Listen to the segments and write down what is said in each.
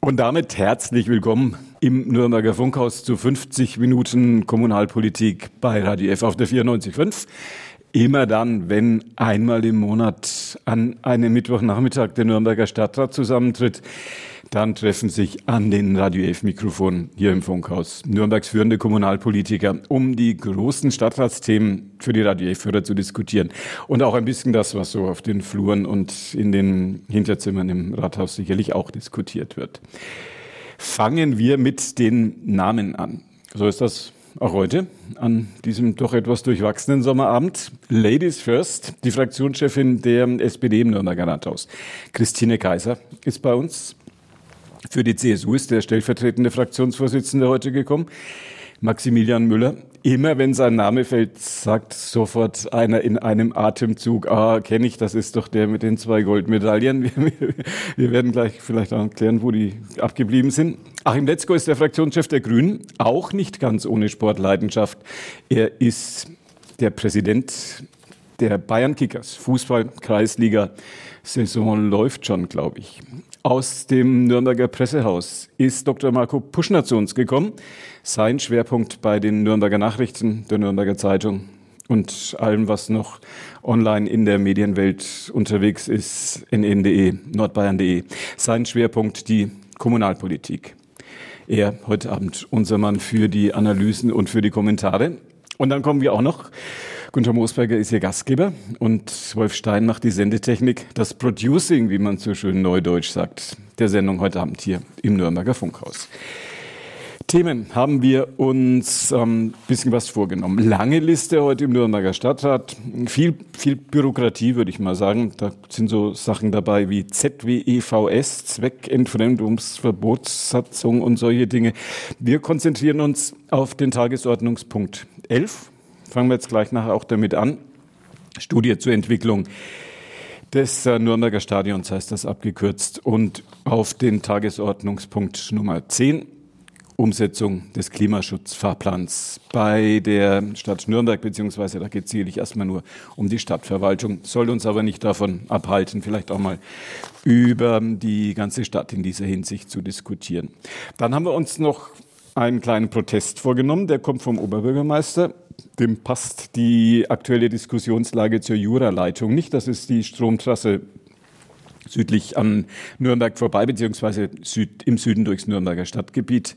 Und damit herzlich willkommen im Nürnberger Funkhaus zu 50 Minuten Kommunalpolitik bei Radio F auf der 94.5. Immer dann, wenn einmal im Monat an einem Mittwochnachmittag der Nürnberger Stadtrat zusammentritt, dann treffen sich an den Radio F Mikrofonen hier im Funkhaus Nürnbergs führende Kommunalpolitiker, um die großen Stadtratsthemen für die Radio F-Hörer zu diskutieren. Und auch ein bisschen das, was so auf den Fluren und in den Hinterzimmern im Rathaus sicherlich auch diskutiert wird. Fangen wir mit den Namen an. So ist das auch heute an diesem doch etwas durchwachsenen Sommerabend. Ladies First, die Fraktionschefin der SPD im Nürnberger Rathaus. Christine Kaiser ist bei uns. Für die CSU ist der stellvertretende Fraktionsvorsitzende heute gekommen. Maximilian Müller. Immer wenn sein Name fällt, sagt sofort einer in einem Atemzug, ah, kenne ich, das ist doch der mit den zwei Goldmedaillen. Wir, wir werden gleich vielleicht auch erklären, wo die abgeblieben sind. Achim Letzko ist der Fraktionschef der Grünen, auch nicht ganz ohne Sportleidenschaft. Er ist der Präsident der Bayern Kickers, Fußball-Kreisliga. Saison läuft schon, glaube ich. Aus dem Nürnberger Pressehaus ist Dr. Marco Puschner zu uns gekommen. Sein Schwerpunkt bei den Nürnberger Nachrichten, der Nürnberger Zeitung und allem, was noch online in der Medienwelt unterwegs ist, nn.de, nordbayern.de. Sein Schwerpunkt die Kommunalpolitik. Er heute Abend unser Mann für die Analysen und für die Kommentare. Und dann kommen wir auch noch Gunter Moosberger ist Ihr Gastgeber und Wolf Stein macht die Sendetechnik, das Producing, wie man so schön neudeutsch sagt, der Sendung heute Abend hier im Nürnberger Funkhaus. Themen haben wir uns ein ähm, bisschen was vorgenommen. Lange Liste heute im Nürnberger Stadtrat. Viel, viel Bürokratie, würde ich mal sagen. Da sind so Sachen dabei wie ZWEVS, Zweckentfremdungsverbotssatzung und solche Dinge. Wir konzentrieren uns auf den Tagesordnungspunkt 11 fangen wir jetzt gleich nachher auch damit an. Studie zur Entwicklung des äh, Nürnberger Stadions heißt das abgekürzt und auf den Tagesordnungspunkt Nummer 10 Umsetzung des Klimaschutzfahrplans bei der Stadt Nürnberg, beziehungsweise da geht es sicherlich erstmal nur um die Stadtverwaltung, soll uns aber nicht davon abhalten, vielleicht auch mal über die ganze Stadt in dieser Hinsicht zu diskutieren. Dann haben wir uns noch einen kleinen Protest vorgenommen, der kommt vom Oberbürgermeister dem passt die aktuelle Diskussionslage zur Juraleitung nicht. Das ist die Stromtrasse südlich an Nürnberg vorbei, beziehungsweise Süd, im Süden durchs Nürnberger Stadtgebiet.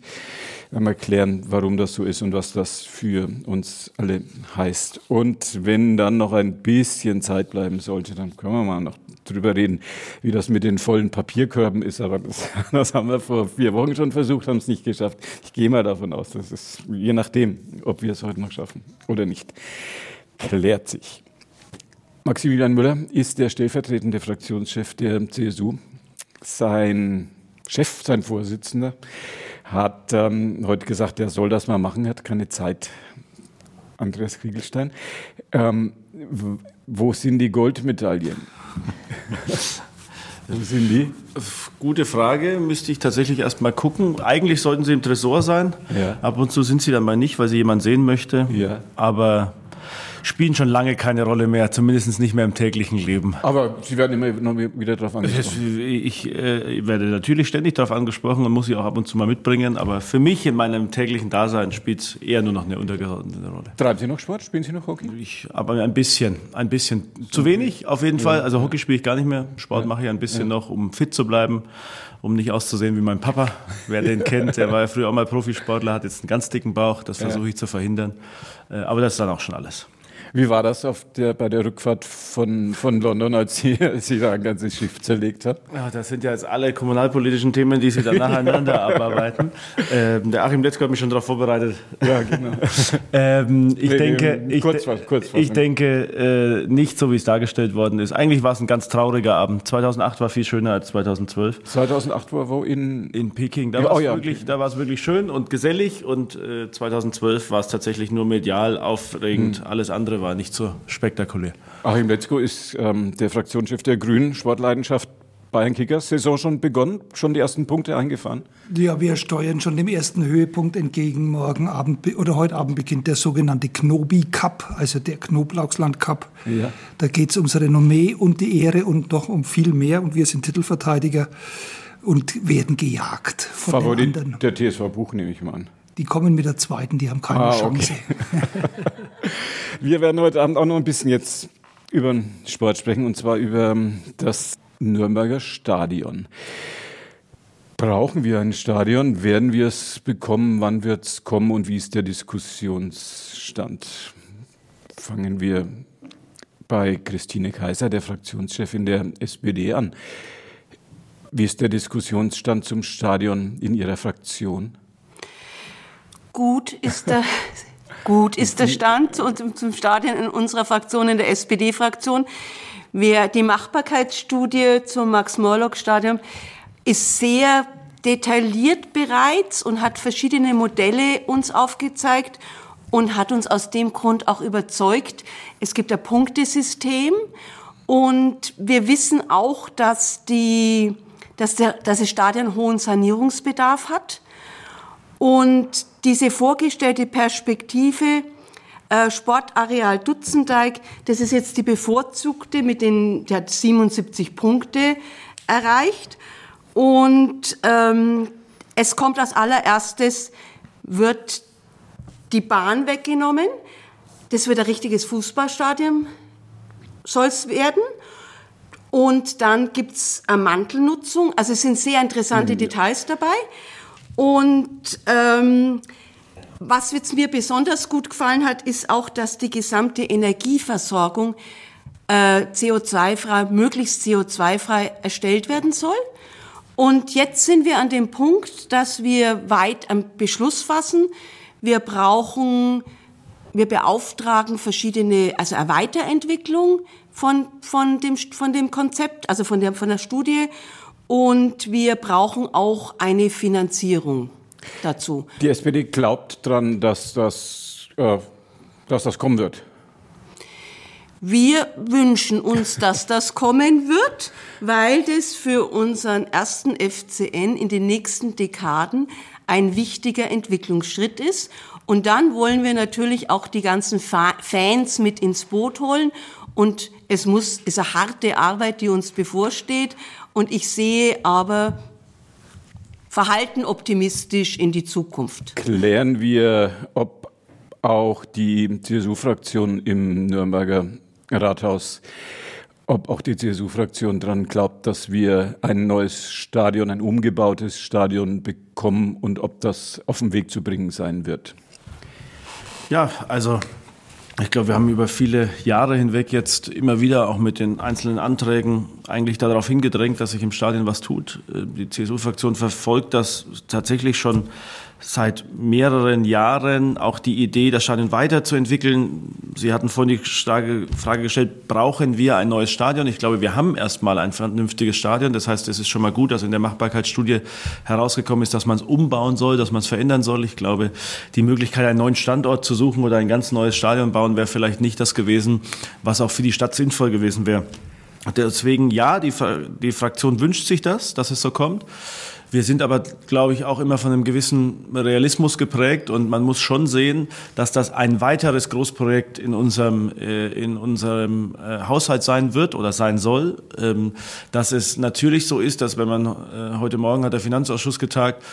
Wir erklären, warum das so ist und was das für uns alle heißt. Und wenn dann noch ein bisschen Zeit bleiben sollte, dann können wir mal noch drüber reden, wie das mit den vollen Papierkörben ist. Aber das, das haben wir vor vier Wochen schon versucht, haben es nicht geschafft. Ich gehe mal davon aus, dass es je nachdem, ob wir es heute noch schaffen oder nicht, klärt sich. Maximilian Müller ist der stellvertretende Fraktionschef der CSU. Sein Chef, sein Vorsitzender, hat ähm, heute gesagt, er soll das mal machen, hat keine Zeit. Andreas Kriegelstein. Ähm, wo sind die Goldmedaillen? Wo sind die? Gute Frage, müsste ich tatsächlich erst mal gucken. Eigentlich sollten sie im Tresor sein. Ja. Ab und zu sind sie dann mal nicht, weil sie jemand sehen möchte. Ja. Aber spielen schon lange keine Rolle mehr, zumindest nicht mehr im täglichen Leben. Aber Sie werden immer noch wieder darauf angesprochen. Ich äh, werde natürlich ständig darauf angesprochen und muss sie auch ab und zu mal mitbringen, aber für mich in meinem täglichen Dasein spielt es eher nur noch eine untergeordnete Rolle. Treiben Sie noch Sport? Spielen Sie noch Hockey? Ich, aber ein bisschen, ein bisschen. Zu wenig auf jeden ja. Fall. Also Hockey spiele ich gar nicht mehr. Sport ja. mache ich ein bisschen ja. noch, um fit zu bleiben um nicht auszusehen wie mein Papa. Wer den kennt, der war ja früher auch mal Profisportler, hat jetzt einen ganz dicken Bauch. Das versuche ich zu verhindern. Äh, aber das ist dann auch schon alles. Wie war das der, bei der Rückfahrt von, von London, als Sie, als Sie da ein ganzes Schiff zerlegt haben? Ja, das sind ja jetzt alle kommunalpolitischen Themen, die Sie dann nacheinander abarbeiten. Ähm, der Achim Letzko hat mich schon darauf vorbereitet. Ja, genau. ähm, ich, nee, denke, nee, ich, kurz, kurz, ich denke, äh, nicht so, wie es dargestellt worden ist. Eigentlich war es ein ganz trauriger Abend. 2008 war viel schöner als 2012. 2008 war wo? In, in Peking. Da ja, war es oh ja, wirklich, wirklich schön und gesellig und äh, 2012 war es tatsächlich nur medial aufregend. Hm. Alles andere war nicht so spektakulär. Achim Letzko ist ähm, der Fraktionschef der Grünen, Sportleidenschaft Bayern Kickers. Saison schon begonnen, schon die ersten Punkte eingefahren? Ja, wir steuern schon dem ersten Höhepunkt entgegen. Morgen Abend oder heute Abend beginnt der sogenannte Knobi Cup, also der Knoblauchsland Cup. Ja. Da geht es ums Renommee und die Ehre und doch um viel mehr. Und wir sind Titelverteidiger. und werden gejagt von Favorit den anderen. Der TSV Buch nehme ich mal an. Die kommen mit der zweiten, die haben keine ah, Chance. Okay. Wir werden heute Abend auch noch ein bisschen jetzt über den Sport sprechen und zwar über das Nürnberger Stadion. Brauchen wir ein Stadion? Werden wir es bekommen? Wann wird es kommen? Und wie ist der Diskussionsstand? Fangen wir bei Christine Kaiser, der Fraktionschefin der SPD, an. Wie ist der Diskussionsstand zum Stadion in Ihrer Fraktion? Gut ist der, gut ist der Stand zum, zum Stadion in unserer Fraktion, in der SPD-Fraktion. Die Machbarkeitsstudie zum Max-Morlock-Stadion ist sehr detailliert bereits und hat verschiedene Modelle uns aufgezeigt und hat uns aus dem Grund auch überzeugt. Es gibt ein Punktesystem und wir wissen auch, dass, die, dass, der, dass das Stadion hohen Sanierungsbedarf hat. Und diese vorgestellte Perspektive äh, Sportareal Dutzendeig, das ist jetzt die bevorzugte mit den, die hat 77 Punkte erreicht. Und ähm, es kommt als allererstes, wird die Bahn weggenommen. Das wird ein richtiges Fußballstadion, soll es werden. Und dann gibt's eine Mantelnutzung. Also es sind sehr interessante mhm. Details dabei. Und ähm, was jetzt mir besonders gut gefallen hat, ist auch, dass die gesamte Energieversorgung äh, CO2-frei, möglichst CO2-frei erstellt werden soll. Und jetzt sind wir an dem Punkt, dass wir weit am Beschluss fassen. Wir brauchen, wir beauftragen verschiedene, also eine Weiterentwicklung von, von, dem, von dem Konzept, also von der, von der Studie und wir brauchen auch eine Finanzierung dazu. Die SPD glaubt daran, dass das, äh, dass das kommen wird. Wir wünschen uns, dass das kommen wird, weil das für unseren ersten FCN in den nächsten Dekaden ein wichtiger Entwicklungsschritt ist. Und dann wollen wir natürlich auch die ganzen Fans mit ins Boot holen. Und es muss, ist eine harte Arbeit, die uns bevorsteht. Und ich sehe aber verhalten optimistisch in die Zukunft. Klären wir, ob auch die CSU-Fraktion im Nürnberger Rathaus, ob auch die CSU-Fraktion daran glaubt, dass wir ein neues Stadion, ein umgebautes Stadion bekommen und ob das auf den Weg zu bringen sein wird. Ja, also ich glaube, wir haben über viele Jahre hinweg jetzt immer wieder auch mit den einzelnen Anträgen eigentlich darauf hingedrängt, dass sich im Stadion was tut. Äh, die CSU-Fraktion verfolgt das tatsächlich schon seit mehreren Jahren auch die Idee, das Stadion weiterzuentwickeln. Sie hatten vorhin die Frage gestellt, brauchen wir ein neues Stadion? Ich glaube, wir haben erstmal ein vernünftiges Stadion. Das heißt, es ist schon mal gut, dass in der Machbarkeitsstudie herausgekommen ist, dass man es umbauen soll, dass man es verändern soll. Ich glaube, die Möglichkeit, einen neuen Standort zu suchen oder ein ganz neues Stadion bauen, wäre vielleicht nicht das gewesen, was auch für die Stadt sinnvoll gewesen wäre. Deswegen ja, die, die Fraktion wünscht sich das, dass es so kommt. Wir sind aber, glaube ich, auch immer von einem gewissen Realismus geprägt und man muss schon sehen, dass das ein weiteres Großprojekt in unserem, äh, in unserem äh, Haushalt sein wird oder sein soll. Ähm, dass es natürlich so ist, dass wenn man, äh, heute Morgen hat der Finanzausschuss getagt,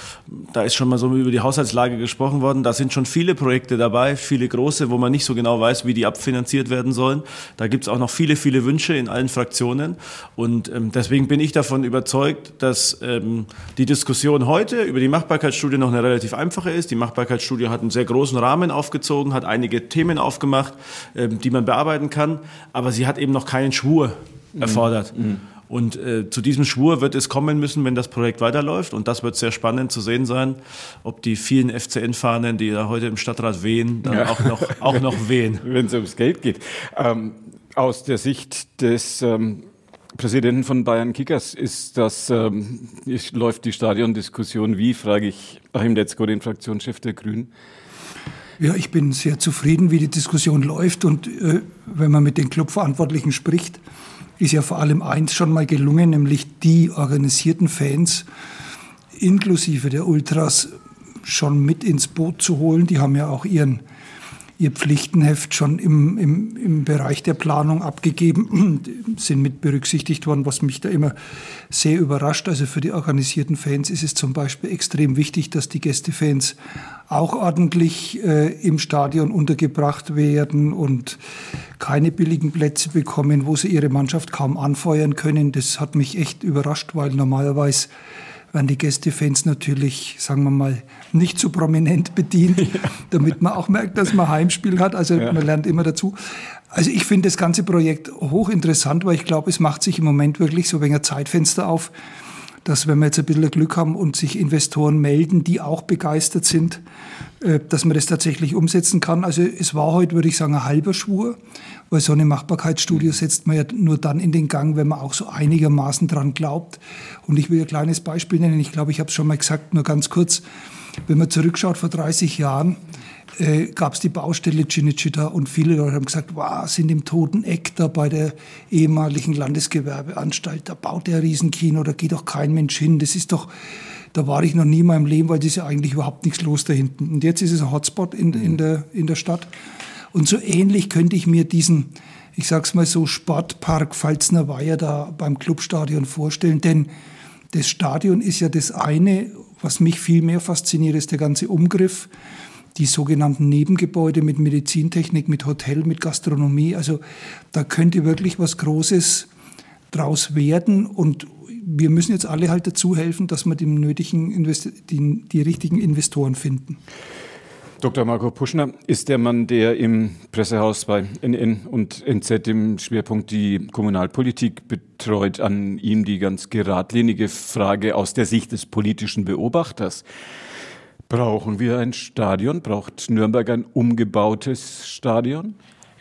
da ist schon mal so über die Haushaltslage gesprochen worden, da sind schon viele Projekte dabei, viele große, wo man nicht so genau weiß, wie die abfinanziert werden sollen. Da gibt es auch noch viele, viele Wünsche in allen Fraktionen und ähm, deswegen bin ich davon überzeugt, dass ähm, die Diskussion heute über die Machbarkeitsstudie noch eine relativ einfache ist. Die Machbarkeitsstudie hat einen sehr großen Rahmen aufgezogen, hat einige Themen aufgemacht, ähm, die man bearbeiten kann, aber sie hat eben noch keinen Schwur mhm. erfordert. Mhm. Und äh, zu diesem Schwur wird es kommen müssen, wenn das Projekt weiterläuft. Und das wird sehr spannend zu sehen sein, ob die vielen FCN-Fahnen, die da heute im Stadtrat wehen, dann ja. auch, noch, auch noch wehen. wenn es ums Geld geht. Ähm, aus der Sicht des ähm, Präsidenten von Bayern Kickers, ist das, ähm, läuft die Stadiondiskussion wie, frage ich Achim Letzko, den Fraktionschef der Grünen. Ja, ich bin sehr zufrieden, wie die Diskussion läuft. Und äh, wenn man mit den Clubverantwortlichen spricht, ist ja vor allem eins schon mal gelungen, nämlich die organisierten Fans inklusive der Ultras schon mit ins Boot zu holen. Die haben ja auch ihren ihr Pflichtenheft schon im, im, im Bereich der Planung abgegeben, sind mit berücksichtigt worden, was mich da immer sehr überrascht. Also für die organisierten Fans ist es zum Beispiel extrem wichtig, dass die Gästefans auch ordentlich äh, im Stadion untergebracht werden und keine billigen Plätze bekommen, wo sie ihre Mannschaft kaum anfeuern können. Das hat mich echt überrascht, weil normalerweise werden die Gästefans natürlich, sagen wir mal, nicht so prominent bedient, damit man auch merkt, dass man Heimspiel hat. Also ja. man lernt immer dazu. Also ich finde das ganze Projekt hochinteressant, weil ich glaube, es macht sich im Moment wirklich so ein wenig Zeitfenster auf, dass wenn wir jetzt ein bisschen Glück haben und sich Investoren melden, die auch begeistert sind, äh, dass man das tatsächlich umsetzen kann. Also es war heute, würde ich sagen, ein halber Schwur, weil so eine Machbarkeitsstudie setzt man ja nur dann in den Gang, wenn man auch so einigermaßen dran glaubt. Und ich will ein kleines Beispiel nennen. Ich glaube, ich habe es schon mal gesagt, nur ganz kurz. Wenn man zurückschaut vor 30 Jahren, äh, gab es die Baustelle Cinecittà und viele Leute haben gesagt, wow, sind im toten Eck da bei der ehemaligen Landesgewerbeanstalt, da baut der Riesenkino, da geht doch kein Mensch hin, das ist doch, da war ich noch nie in meinem Leben, weil das ist ja eigentlich überhaupt nichts los da hinten. Und jetzt ist es ein Hotspot in, in, der, in der Stadt. Und so ähnlich könnte ich mir diesen, ich sag's mal so, Sportpark Pfalzner Weiher da beim Clubstadion vorstellen, denn das Stadion ist ja das eine, was mich viel mehr fasziniert, ist der ganze Umgriff die sogenannten Nebengebäude mit Medizintechnik, mit Hotel, mit Gastronomie. Also da könnte wirklich was Großes draus werden und wir müssen jetzt alle halt dazu helfen, dass wir den nötigen die, die richtigen Investoren finden. Dr. Marco Puschner ist der Mann, der im Pressehaus bei NN und NZ im Schwerpunkt die Kommunalpolitik betreut. An ihm die ganz geradlinige Frage aus der Sicht des politischen Beobachters. Brauchen wir ein Stadion? Braucht Nürnberg ein umgebautes Stadion?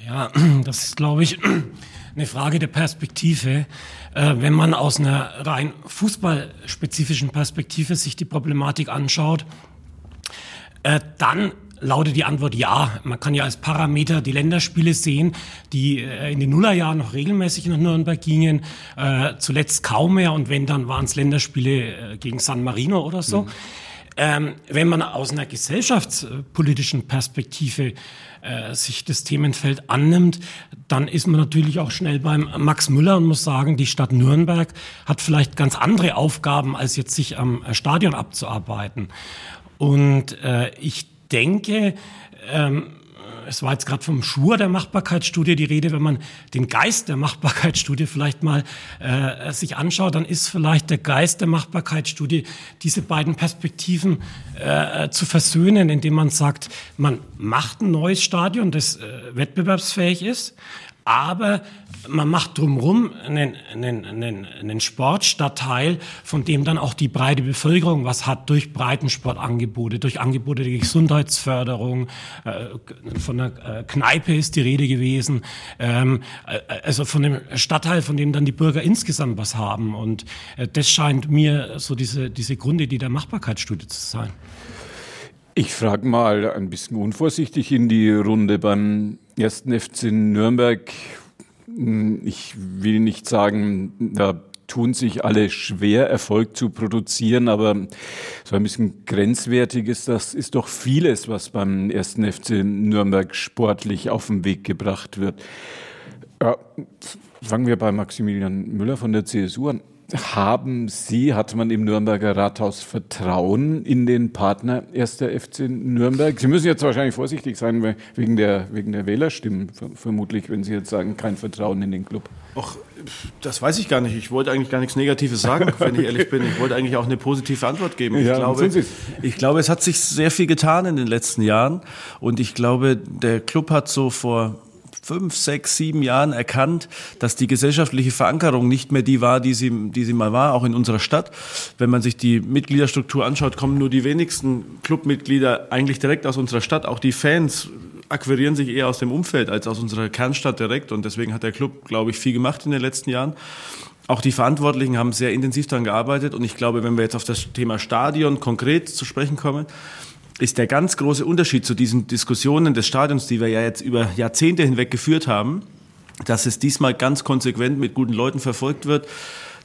Ja, das ist, glaube ich, eine Frage der Perspektive. Äh, wenn man aus einer rein fußballspezifischen Perspektive sich die Problematik anschaut, äh, dann lautet die Antwort ja. Man kann ja als Parameter die Länderspiele sehen, die äh, in den Nullerjahren noch regelmäßig nach Nürnberg gingen, zuletzt kaum mehr und wenn, dann waren es Länderspiele gegen San Marino oder so. Mhm. Ähm, wenn man aus einer gesellschaftspolitischen Perspektive äh, sich das Themenfeld annimmt, dann ist man natürlich auch schnell beim Max Müller und muss sagen, die Stadt Nürnberg hat vielleicht ganz andere Aufgaben, als jetzt sich am Stadion abzuarbeiten. Und äh, ich denke, ähm, es war jetzt gerade vom Schur der Machbarkeitsstudie die Rede, wenn man den Geist der Machbarkeitsstudie vielleicht mal äh, sich anschaut, dann ist vielleicht der Geist der Machbarkeitsstudie, diese beiden Perspektiven äh, zu versöhnen, indem man sagt, man macht ein neues Stadion, das äh, wettbewerbsfähig ist, aber man macht drumherum einen, einen, einen, einen Sportstadtteil, von dem dann auch die breite Bevölkerung was hat durch Breitensportangebote, durch Angebote der Gesundheitsförderung, äh, von der äh, Kneipe ist die Rede gewesen, ähm, äh, also von dem Stadtteil, von dem dann die Bürger insgesamt was haben. Und das scheint mir so diese, diese Grundidee der Machbarkeitsstudie zu sein. Ich frage mal ein bisschen unvorsichtig in die Runde beim ersten FC Nürnberg. Hm, ich will nicht sagen, da tun sich alle schwer, Erfolg zu produzieren, aber so ein bisschen grenzwertig ist das, ist doch vieles, was beim ersten FC Nürnberg sportlich auf den Weg gebracht wird. Ja, fangen wir bei Maximilian Müller von der CSU an. Haben Sie, hat man im Nürnberger Rathaus Vertrauen in den Partner 1. FC Nürnberg? Sie müssen jetzt wahrscheinlich vorsichtig sein wegen der, wegen der Wählerstimmen, vermutlich, wenn Sie jetzt sagen, kein Vertrauen in den Club. Ach, das weiß ich gar nicht. Ich wollte eigentlich gar nichts Negatives sagen, wenn ich ehrlich bin. Ich wollte eigentlich auch eine positive Antwort geben. Ich, ja, glaube, ich glaube, es hat sich sehr viel getan in den letzten Jahren. Und ich glaube, der Club hat so vor fünf, sechs, sieben Jahren erkannt, dass die gesellschaftliche Verankerung nicht mehr die war, die sie, die sie mal war, auch in unserer Stadt. Wenn man sich die Mitgliederstruktur anschaut, kommen nur die wenigsten Clubmitglieder eigentlich direkt aus unserer Stadt. Auch die Fans akquirieren sich eher aus dem Umfeld als aus unserer Kernstadt direkt. Und deswegen hat der Club, glaube ich, viel gemacht in den letzten Jahren. Auch die Verantwortlichen haben sehr intensiv daran gearbeitet. Und ich glaube, wenn wir jetzt auf das Thema Stadion konkret zu sprechen kommen, ist der ganz große Unterschied zu diesen Diskussionen des Stadions, die wir ja jetzt über Jahrzehnte hinweg geführt haben, dass es diesmal ganz konsequent mit guten Leuten verfolgt wird,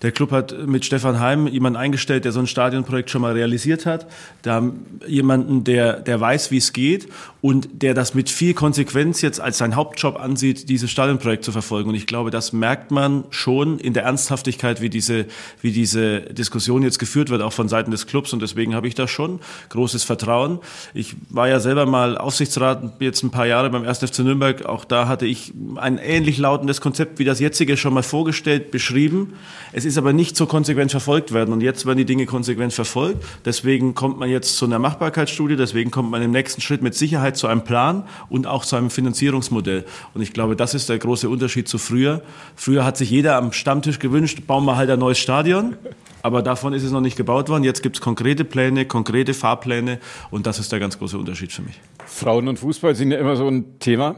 Der Club hat mit Stefan Heim jemanden eingestellt, der so ein Stadionprojekt schon mal realisiert hat. Da jemanden, der, der weiß, wie es geht und der das mit viel Konsequenz jetzt als sein Hauptjob ansieht, dieses Stadionprojekt zu verfolgen. Und ich glaube, das merkt man schon in der Ernsthaftigkeit, wie diese, wie diese Diskussion jetzt geführt wird, auch von Seiten des Clubs. Und deswegen habe ich da schon großes Vertrauen. Ich war ja selber mal Aufsichtsrat jetzt ein paar Jahre beim 1. FC Nürnberg. Auch da hatte ich ein ähnlich lautendes Konzept wie das jetzige schon mal vorgestellt, beschrieben. Es ist aber nicht so konsequent verfolgt werden. Und jetzt werden die Dinge konsequent verfolgt. Deswegen kommt man jetzt zu einer Machbarkeitsstudie. Deswegen kommt man im nächsten Schritt mit Sicherheit zu einem Plan und auch zu einem Finanzierungsmodell. Und ich glaube, das ist der große Unterschied zu früher. Früher hat sich jeder am Stammtisch gewünscht, bauen wir halt ein neues Stadion. Aber davon ist es noch nicht gebaut worden. Jetzt gibt es konkrete Pläne, konkrete Fahrpläne und das ist der ganz große Unterschied für mich. Frauen und Fußball sind ja immer so ein Thema.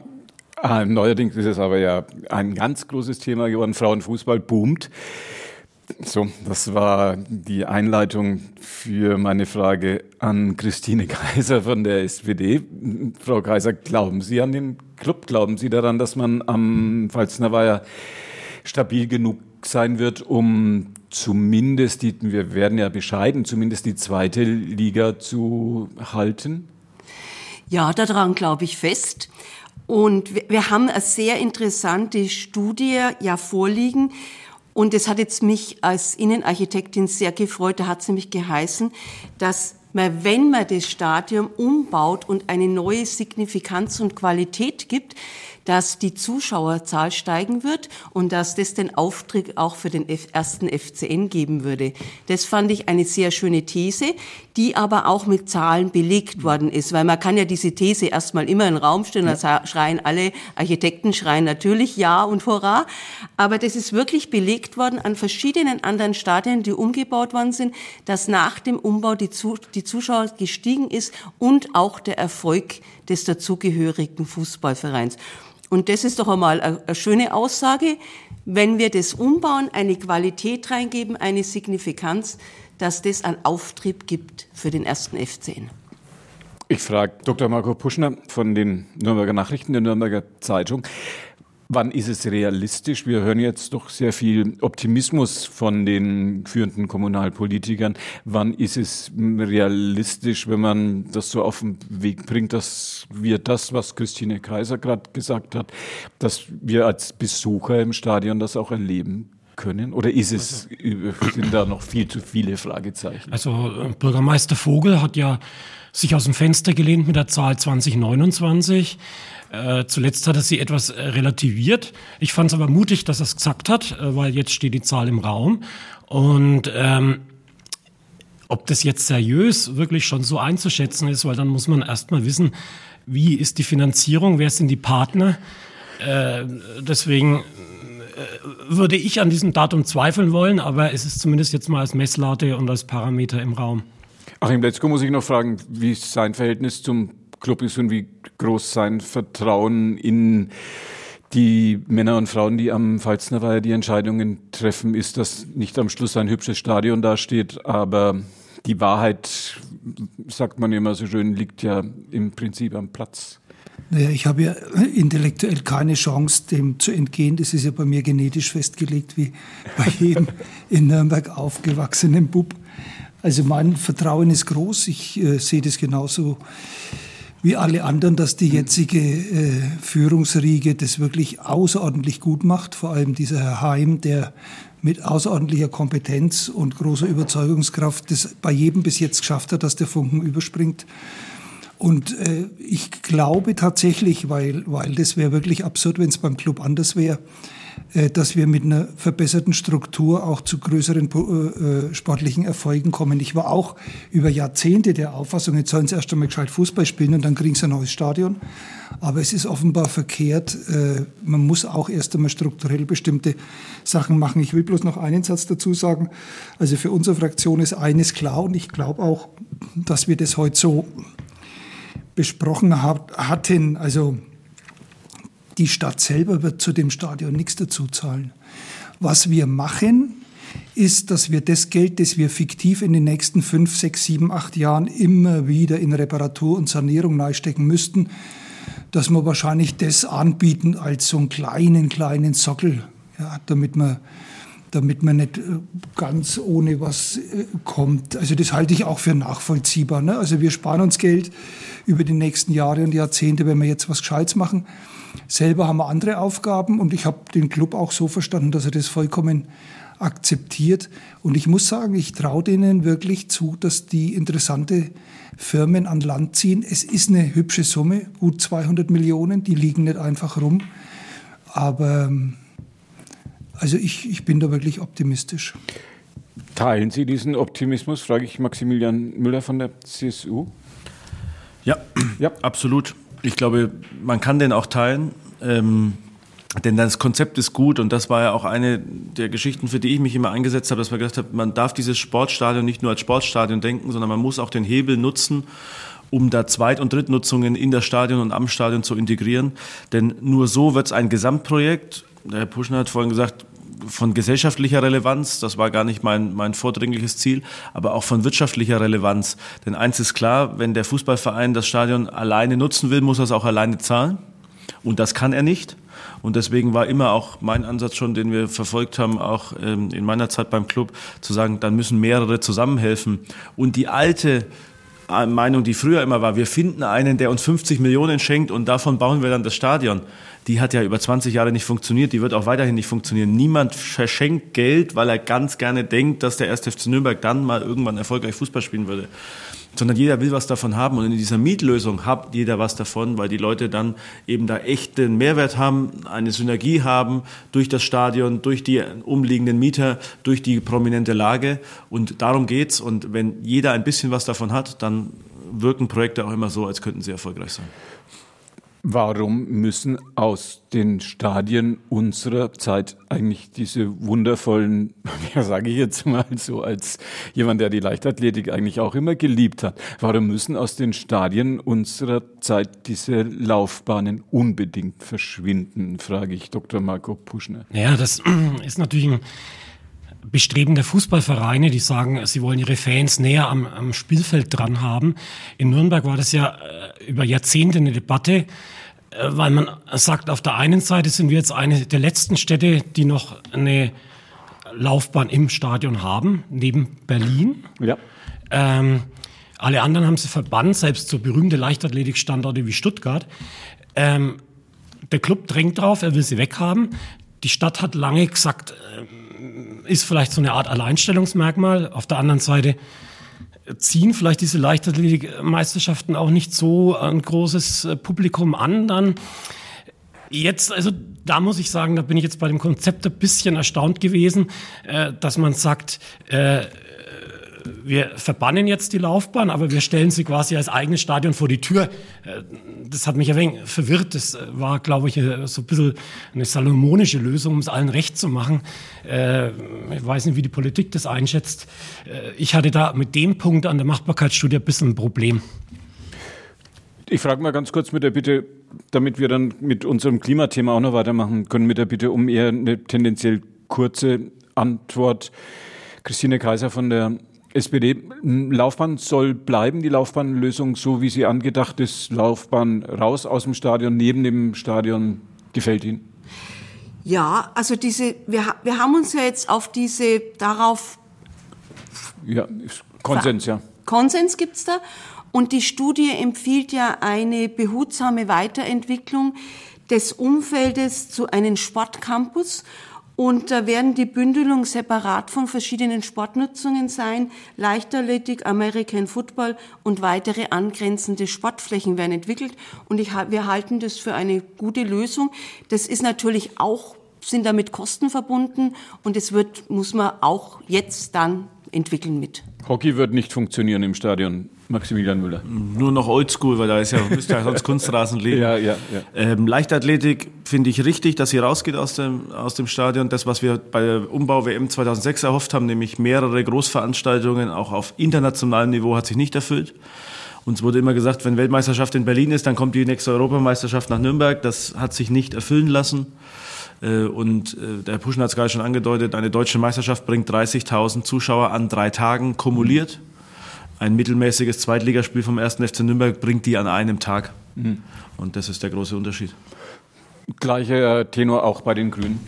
Ah, neuerdings ist es aber ja ein ganz großes Thema geworden. Frauenfußball boomt. So, das war die Einleitung für meine Frage an Christine Kaiser von der SPD. Frau Kaiser, glauben Sie an den Club? Glauben Sie daran, dass man am Pfalzner Weiher stabil genug sein wird, um zumindest die, wir werden ja bescheiden, zumindest die zweite Liga zu halten? Ja, daran glaube ich fest. Und wir, haben eine sehr interessante Studie ja vorliegen. Und es hat jetzt mich als Innenarchitektin sehr gefreut. Da hat es nämlich geheißen, dass man, wenn man das Stadion umbaut und eine neue Signifikanz und Qualität gibt, dass die Zuschauerzahl steigen wird und dass das den Auftritt auch für den ersten FCN geben würde. Das fand ich eine sehr schöne These, die aber auch mit Zahlen belegt worden ist, weil man kann ja diese These erstmal immer in den Raum stellen, da schreien alle Architekten schreien natürlich Ja und Hurra, aber das ist wirklich belegt worden an verschiedenen anderen Stadien, die umgebaut worden sind, dass nach dem Umbau die, die Zuschauer gestiegen ist und auch der Erfolg des dazugehörigen Fußballvereins. Und das ist doch einmal eine schöne Aussage, wenn wir das umbauen, eine Qualität reingeben, eine Signifikanz, dass das einen Auftrieb gibt für den ersten FCN. Ich frage Dr. Marco Puschner von den Nürnberger Nachrichten der Nürnberger Zeitung. Wann ist es realistisch? Wir hören jetzt doch sehr viel Optimismus von den führenden Kommunalpolitikern. Wann ist es realistisch, wenn man das so auf den Weg bringt, dass wir das, was Christine Kaiser gerade gesagt hat, dass wir als Besucher im Stadion das auch erleben können? Oder ist es, sind da noch viel zu viele Fragezeichen? Also äh, Bürgermeister Vogel hat ja sich aus dem Fenster gelehnt mit der Zahl 2029. Äh, zuletzt hat er sie etwas äh, relativiert. Ich fand es aber mutig, dass er es gesagt hat, äh, weil jetzt steht die Zahl im Raum. Und ähm, ob das jetzt seriös wirklich schon so einzuschätzen ist, weil dann muss man erstmal wissen, wie ist die Finanzierung, wer sind die Partner. Äh, deswegen äh, würde ich an diesem Datum zweifeln wollen, aber es ist zumindest jetzt mal als Messlatte und als Parameter im Raum. Achim Letzko muss ich noch fragen, wie sein Verhältnis zum Club ist und wie groß sein Vertrauen in die Männer und Frauen, die am Pfalznerweiher die Entscheidungen treffen, ist, dass nicht am Schluss ein hübsches Stadion dasteht, aber die Wahrheit, sagt man immer so schön, liegt ja im Prinzip am Platz. Naja, ich habe ja intellektuell keine Chance, dem zu entgehen. Das ist ja bei mir genetisch festgelegt, wie bei jedem in Nürnberg aufgewachsenen Bub. Also mein Vertrauen ist groß. Ich äh, sehe das genauso wie alle anderen, dass die jetzige äh, Führungsriege das wirklich außerordentlich gut macht. Vor allem dieser Herr Heim, der mit außerordentlicher Kompetenz und großer Überzeugungskraft das bei jedem bis jetzt geschafft hat, dass der Funken überspringt. Und äh, ich glaube tatsächlich, weil, weil das wäre wirklich absurd, wenn es beim Club anders wäre, dass wir mit einer verbesserten Struktur auch zu größeren äh, äh, sportlichen Erfolgen kommen. Ich war auch über Jahrzehnte der Auffassung, jetzt sollen sie erst einmal gescheit Fußball spielen und dann kriegen sie ein neues Stadion. Aber es ist offenbar verkehrt. Man muss auch erst einmal strukturell bestimmte Sachen machen. Ich will bloß noch einen Satz dazu sagen. Also für unsere Fraktion ist eines klar und ich glaube auch, dass wir das heute so besprochen hatten. Also die Stadt selber wird zu dem Stadion nichts dazu zahlen. Was wir machen, ist, dass wir das Geld, das wir fiktiv in den nächsten fünf, sechs, sieben, acht Jahren immer wieder in Reparatur und Sanierung neistecken müssten, dass wir wahrscheinlich das anbieten als so einen kleinen, kleinen Sockel, ja, damit wir damit man nicht äh, ganz ohne was äh, kommt. Also das halte ich auch für nachvollziehbar. Ne? Also wir sparen uns Geld über die nächsten Jahre und Jahrzehnte, wenn wir jetzt was Gescheites machen. Selber haben wir andere Aufgaben und ich habe den Club auch so verstanden, dass er das vollkommen akzeptiert. Und ich muss sagen, ich traue denen wirklich zu, dass die interessante Firmen an Land ziehen. Es ist eine hübsche Summe, gut 200 Millionen, die liegen nicht einfach rum. Aber also ich, ich bin da wirklich optimistisch. Teilen Sie diesen Optimismus, frage ich Maximilian Müller von der CSU? Ja, ja. absolut. Ich glaube, man kann den auch teilen. Ähm, denn das Konzept ist gut und das war ja auch eine der Geschichten, für die ich mich immer eingesetzt habe, dass man gesagt hat, man darf dieses Sportstadion nicht nur als Sportstadion denken, sondern man muss auch den Hebel nutzen, um da Zweit- und Drittnutzungen in das Stadion und am Stadion zu integrieren. Denn nur so wird es ein Gesamtprojekt. Der Herr Puschner hat vorhin gesagt, von gesellschaftlicher Relevanz, das war gar nicht mein, mein vordringliches Ziel, aber auch von wirtschaftlicher Relevanz. Denn eins ist klar, wenn der Fußballverein das Stadion alleine nutzen will, muss er es auch alleine zahlen. Und das kann er nicht. Und deswegen war immer auch mein Ansatz schon, den wir verfolgt haben, auch ähm, in meiner Zeit beim Club, zu sagen, dann müssen mehrere zusammenhelfen. Und die alte äh, Meinung, die früher immer war, wir finden einen, der uns 50 Millionen schenkt und davon bauen wir dann das Stadion. Die hat ja über 20 Jahre nicht funktioniert, die wird auch weiterhin nicht funktionieren. Niemand verschenkt Geld, weil er ganz gerne denkt, dass der 1. FC Nürnberg dann mal irgendwann erfolgreich Fußball spielen würde sondern jeder will was davon haben. Und in dieser Mietlösung hat jeder was davon, weil die Leute dann eben da echten Mehrwert haben, eine Synergie haben durch das Stadion, durch die umliegenden Mieter, durch die prominente Lage. Und darum geht's. Und wenn jeder ein bisschen was davon hat, dann wirken Projekte auch immer so, als könnten sie erfolgreich sein. Warum müssen aus den Stadien unserer Zeit eigentlich diese wundervollen, ja sage ich jetzt mal so als jemand, der die Leichtathletik eigentlich auch immer geliebt hat, warum müssen aus den Stadien unserer Zeit diese Laufbahnen unbedingt verschwinden, frage ich Dr. Marco Puschner. Ja, das ist natürlich ein Bestreben der Fußballvereine, die sagen, sie wollen ihre Fans näher am, am Spielfeld dran haben. In Nürnberg war das ja äh, über Jahrzehnte eine Debatte, weil man sagt, auf der einen Seite sind wir jetzt eine der letzten Städte, die noch eine Laufbahn im Stadion haben, neben Berlin. Ja. Ähm, alle anderen haben sie verbannt, selbst so berühmte Leichtathletikstandorte wie Stuttgart. Ähm, der Club drängt drauf, er will sie weghaben. Die Stadt hat lange gesagt, äh, ist vielleicht so eine Art Alleinstellungsmerkmal. Auf der anderen Seite ziehen vielleicht diese Leichtathletikmeisterschaften auch nicht so ein großes äh, Publikum an dann. Jetzt, also da muss ich sagen, da bin ich jetzt bei dem Konzept ein bisschen erstaunt gewesen, äh, dass man sagt, äh, wir verbannen jetzt die Laufbahn, aber wir stellen sie quasi als eigenes Stadion vor die Tür. Äh, das hat mich ein wenig verwirrt. Das war, glaube ich, äh, so ein bisschen eine salomonische Lösung, um es allen recht zu machen. Äh, ich weiß nicht, wie die Politik das einschätzt. Ich hatte da mit dem Punkt an der Machbarkeitsstudie ein bisschen ein Problem. Ich frage mal ganz kurz mit der Bitte, damit wir dann mit unserem Klimathema auch noch weitermachen können, mit der Bitte um eher eine tendenziell kurze Antwort. Christine Kaiser von der SPD-Laufbahn soll bleiben, die Laufbahnlösung, so wie sie angedacht ist, Laufbahn raus aus dem Stadion, neben dem Stadion, gefällt Ihnen? Ja, also diese, wir, wir haben uns ja jetzt auf diese, darauf. Ja, Konsens, ja. Konsens gibt's da. Und die Studie empfiehlt ja eine behutsame Weiterentwicklung des Umfeldes zu einem Sportcampus. Und da werden die Bündelungen separat von verschiedenen Sportnutzungen sein. Leichtathletik, American Football und weitere angrenzende Sportflächen werden entwickelt. Und ich, wir halten das für eine gute Lösung. Das ist natürlich auch, sind damit Kosten verbunden. Und es wird, muss man auch jetzt dann entwickeln mit. Hockey wird nicht funktionieren im Stadion. Maximilian Müller. Nur noch Oldschool, weil da ist ja, müsste ja sonst Kunstrasen liegen. Ja, ja, ja. Ähm, Leichtathletik finde ich richtig, dass sie rausgeht aus dem, aus dem Stadion. Das, was wir bei der Umbau-WM 2006 erhofft haben, nämlich mehrere Großveranstaltungen, auch auf internationalem Niveau, hat sich nicht erfüllt. Uns wurde immer gesagt, wenn Weltmeisterschaft in Berlin ist, dann kommt die nächste Europameisterschaft nach Nürnberg. Das hat sich nicht erfüllen lassen. Äh, und äh, der Puschen hat es gerade schon angedeutet, eine deutsche Meisterschaft bringt 30.000 Zuschauer an drei Tagen kumuliert. Ein mittelmäßiges Zweitligaspiel vom 1. FC Nürnberg bringt die an einem Tag. Mhm. Und das ist der große Unterschied. Gleicher Tenor auch bei den Grünen.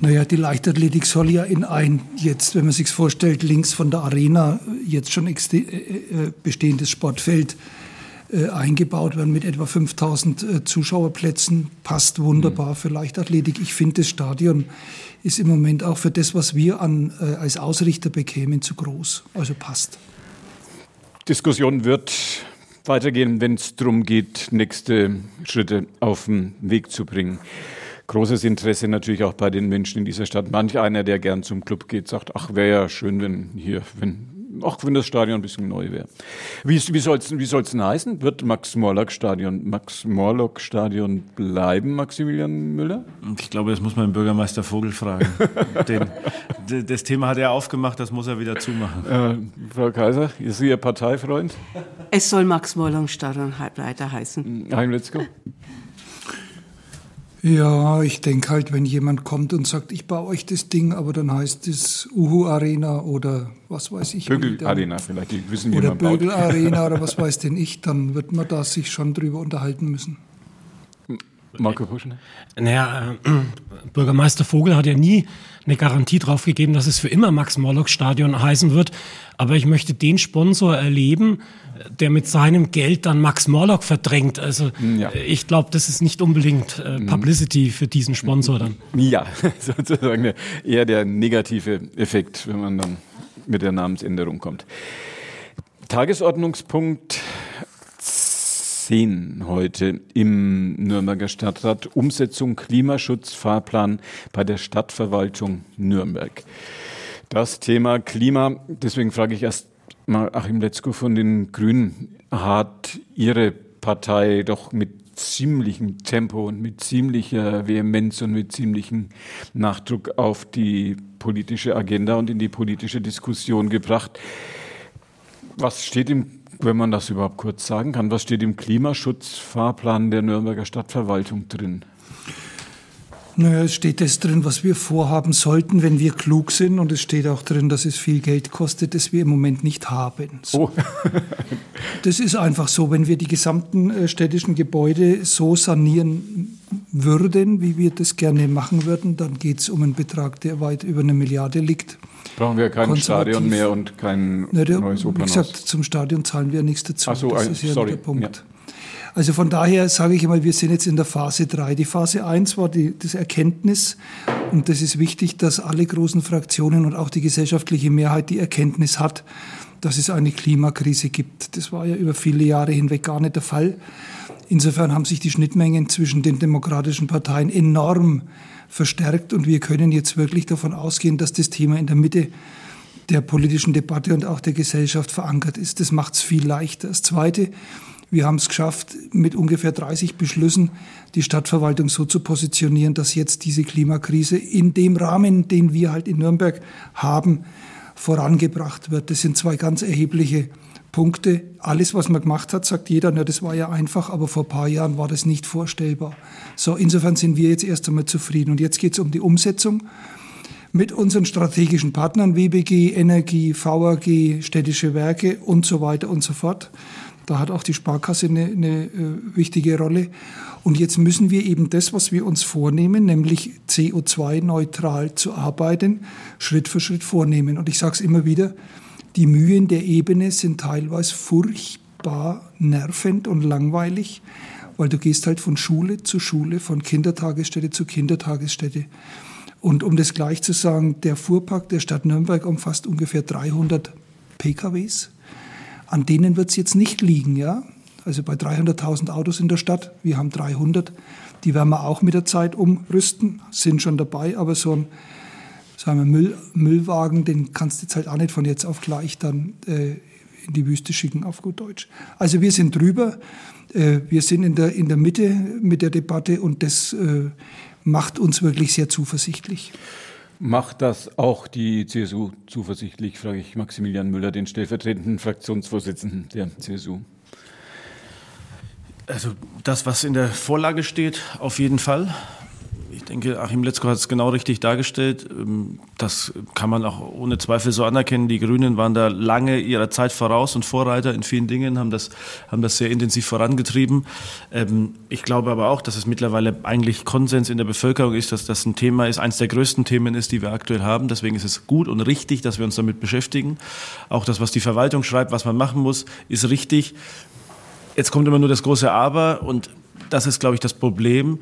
Naja, die Leichtathletik soll ja in ein, jetzt, wenn man sich vorstellt, links von der Arena jetzt schon äh, äh, bestehendes Sportfeld äh, eingebaut werden mit etwa 5000 äh, Zuschauerplätzen. Passt wunderbar mhm. für Leichtathletik. Ich finde, das Stadion ist im Moment auch für das, was wir an, äh, als Ausrichter bekämen, zu groß. Also passt. Diskussion wird weitergehen, wenn es darum geht, nächste Schritte auf den Weg zu bringen. Großes Interesse natürlich auch bei den Menschen in dieser Stadt. Manch einer, der gern zum Club geht, sagt, ach, wäre ja schön, wenn hier, wenn auch wenn das Stadion ein bisschen neu wäre. Wie, wie soll es wie soll's denn heißen? Wird Max-Morlock-Stadion Max Morlock Stadion bleiben, Maximilian Müller? Ich glaube, das muss man den Bürgermeister Vogel fragen. Den, das Thema hat er aufgemacht, das muss er wieder zumachen. Äh, Frau Kaiser, ist Sie Ihr Parteifreund? Es soll Max-Morlock-Stadion weiter heißen. Heim, let's go. Ja, ich denke halt, wenn jemand kommt und sagt, ich baue euch das Ding, aber dann heißt es Uhu Arena oder was weiß ich. Bögel Arena vielleicht, die wissen wie Oder Bögel Arena oder was weiß denn ich, dann wird man da sich schon drüber unterhalten müssen. Marco Puschner? Naja, äh, Bürgermeister Vogel hat ja nie eine Garantie drauf gegeben, dass es für immer Max-Morlock-Stadion heißen wird. Aber ich möchte den Sponsor erleben, der mit seinem Geld dann Max Morlock verdrängt. Also ja. Äh, ich glaube, das ist nicht unbedingt äh, mhm. Publicity für diesen Sponsor dann. Ja, sozusagen eher der negative Effekt, wenn man dann mit der Namensänderung kommt. Tagesordnungspunkt 10 heute im Nürnberger Stadtrat. Umsetzung Klimaschutzfahrplan bei der Stadtverwaltung Nürnberg. Das Thema Klima, deswegen frage ich erst mal Achim Letzko von den Grünen. Hat Ihre Partei doch mit ziemlichem Tempo und mit ziemlicher Vehemenz und mit ziemlichem Nachdruck auf die politische Agenda und in die politische Diskussion gebracht. Was steht im wenn man das überhaupt kurz sagen kann, was steht im Klimaschutzfahrplan der Nürnberger Stadtverwaltung drin? Naja, es steht das drin, was wir vorhaben sollten, wenn wir klug sind. Und es steht auch drin, dass es viel Geld kostet, das wir im Moment nicht haben. So. Oh. das ist einfach so, wenn wir die gesamten äh, städtischen Gebäude so sanieren würden, wie wir das gerne machen würden, dann geht es um einen Betrag, der weit über eine Milliarde liegt. Brauchen wir kein Stadion mehr und kein Na, der, neues Opernhaus? Wie gesagt, zum Stadion zahlen wir nichts dazu. Ach so, das ist ja sorry. der Punkt. Ja. Also von daher sage ich einmal, wir sind jetzt in der Phase 3. Die Phase 1 war die, das Erkenntnis und das ist wichtig, dass alle großen Fraktionen und auch die gesellschaftliche Mehrheit die Erkenntnis hat, dass es eine Klimakrise gibt. Das war ja über viele Jahre hinweg gar nicht der Fall. Insofern haben sich die Schnittmengen zwischen den demokratischen Parteien enorm verstärkt und wir können jetzt wirklich davon ausgehen, dass das Thema in der Mitte der politischen Debatte und auch der Gesellschaft verankert ist. Das macht es viel leichter. Das Zweite, wir haben es geschafft, mit ungefähr 30 Beschlüssen die Stadtverwaltung so zu positionieren, dass jetzt diese Klimakrise in dem Rahmen, den wir halt in Nürnberg haben, vorangebracht wird. Das sind zwei ganz erhebliche Punkte. Alles, was man gemacht hat, sagt jeder, na, das war ja einfach, aber vor ein paar Jahren war das nicht vorstellbar. So, insofern sind wir jetzt erst einmal zufrieden. Und jetzt geht es um die Umsetzung mit unseren strategischen Partnern, WBG, Energie, VAG, städtische Werke und so weiter und so fort. Da hat auch die Sparkasse eine, eine äh, wichtige Rolle. Und jetzt müssen wir eben das, was wir uns vornehmen, nämlich CO2-neutral zu arbeiten, Schritt für Schritt vornehmen. Und ich sage es immer wieder, die Mühen der Ebene sind teilweise furchtbar nervend und langweilig, weil du gehst halt von Schule zu Schule, von Kindertagesstätte zu Kindertagesstätte. Und um das gleich zu sagen, der Fuhrpark der Stadt Nürnberg umfasst ungefähr 300 PKWs. An denen wird es jetzt nicht liegen, ja. Also bei 300.000 Autos in der Stadt, wir haben 300, die werden wir auch mit der Zeit umrüsten, sind schon dabei, aber so ein sagen wir, Müll, Müllwagen, den kannst du jetzt halt auch nicht von jetzt auf gleich dann äh, in die Wüste schicken, auf gut Deutsch. Also wir sind drüber, äh, wir sind in der, in der Mitte mit der Debatte und das äh, macht uns wirklich sehr zuversichtlich. Macht das auch die CSU zuversichtlich, frage ich Maximilian Müller, den stellvertretenden Fraktionsvorsitzenden der CSU. Also das, was in der Vorlage steht, auf jeden Fall denke, Achim Letzko hat es genau richtig dargestellt. Ähm, das kann man auch ohne Zweifel so anerkennen. Die Grünen waren da lange ihrer Zeit voraus und Vorreiter in vielen Dingen, haben das, haben das sehr intensiv vorangetrieben. Ähm, ich glaube aber auch, dass es mittlerweile eigentlich Konsens in der Bevölkerung ist, dass das ein Thema ist, eines der größten Themen ist, die wir aktuell haben. Deswegen ist es gut und richtig, dass wir uns damit beschäftigen. Auch das, was die Verwaltung schreibt, was man machen muss, ist richtig. Jetzt kommt immer nur das große Aber und das ist, glaube ich, das Problem.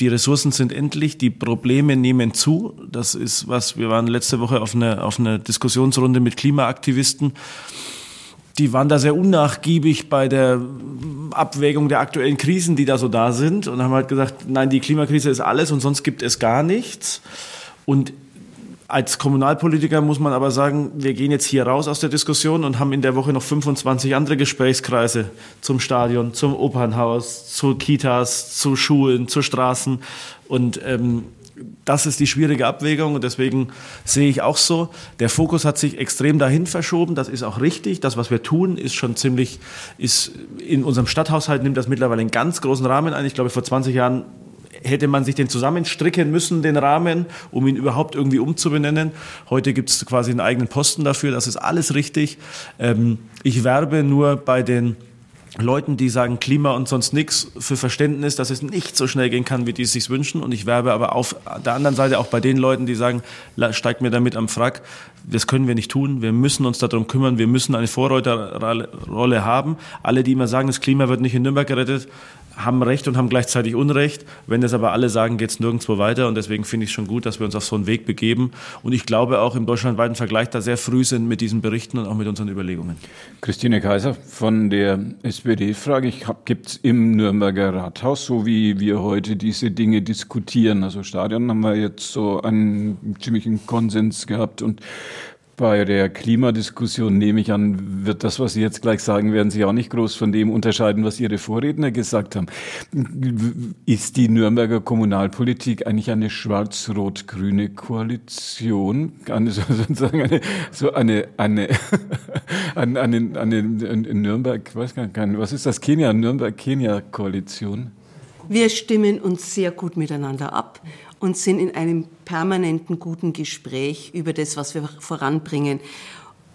Die Ressourcen sind endlich, die Probleme nehmen zu. Das ist was, wir waren letzte Woche auf einer auf eine Diskussionsrunde mit Klimaaktivisten. Die waren da sehr unnachgiebig bei der Abwägung der aktuellen Krisen, die da so da sind und haben halt gesagt, nein, die Klimakrise ist alles und sonst gibt es gar nichts. Und als Kommunalpolitiker muss man aber sagen, wir gehen jetzt hier raus aus der Diskussion und haben in der Woche noch 25 andere Gesprächskreise zum Stadion, zum Opernhaus, zu Kitas, zu Schulen, zu Straßen. Und ähm, das ist die schwierige Abwägung und deswegen sehe ich auch so, der Fokus hat sich extrem dahin verschoben, das ist auch richtig, das, was wir tun, ist schon ziemlich, ist in unserem Stadthaushalt nimmt das mittlerweile einen ganz großen Rahmen ein. Ich glaube, vor 20 Jahren hätte man sich den zusammenstricken müssen, den Rahmen, um ihn überhaupt irgendwie umzubenennen. Heute gibt es quasi einen eigenen Posten dafür, das ist alles richtig. Ähm, ich werbe nur bei den Leuten, die sagen Klima und sonst nichts, für Verständnis, dass es nicht so schnell gehen kann, wie die es sich wünschen. Und ich werbe aber auf der anderen Seite auch bei den Leuten, die sagen, steigt mir damit am Frack. Das können wir nicht tun. Wir müssen uns darum kümmern. Wir müssen eine Vorreiterrolle haben. Alle, die immer sagen, das Klima wird nicht in Nürnberg gerettet, haben Recht und haben gleichzeitig Unrecht. Wenn das aber alle sagen, geht es nirgendwo weiter. Und deswegen finde ich es schon gut, dass wir uns auf so einen Weg begeben. Und ich glaube auch im deutschlandweiten Vergleich da sehr früh sind mit diesen Berichten und auch mit unseren Überlegungen. Christine Kaiser von der SPD frage ich, gibt es im Nürnberger Rathaus, so wie wir heute diese Dinge diskutieren, also Stadion haben wir jetzt so einen ziemlichen Konsens gehabt und bei der Klimadiskussion nehme ich an, wird das, was Sie jetzt gleich sagen, werden Sie auch nicht groß von dem unterscheiden, was Ihre Vorredner gesagt haben. Ist die Nürnberger Kommunalpolitik eigentlich eine schwarz-rot-grüne Koalition? Eine, sozusagen eine, so eine, eine, eine, eine, eine, eine Nürnberg, weiß gar nicht, was ist das? Kenia, Nürnberg-Kenia-Koalition? Wir stimmen uns sehr gut miteinander ab und sind in einem permanenten guten Gespräch über das, was wir voranbringen.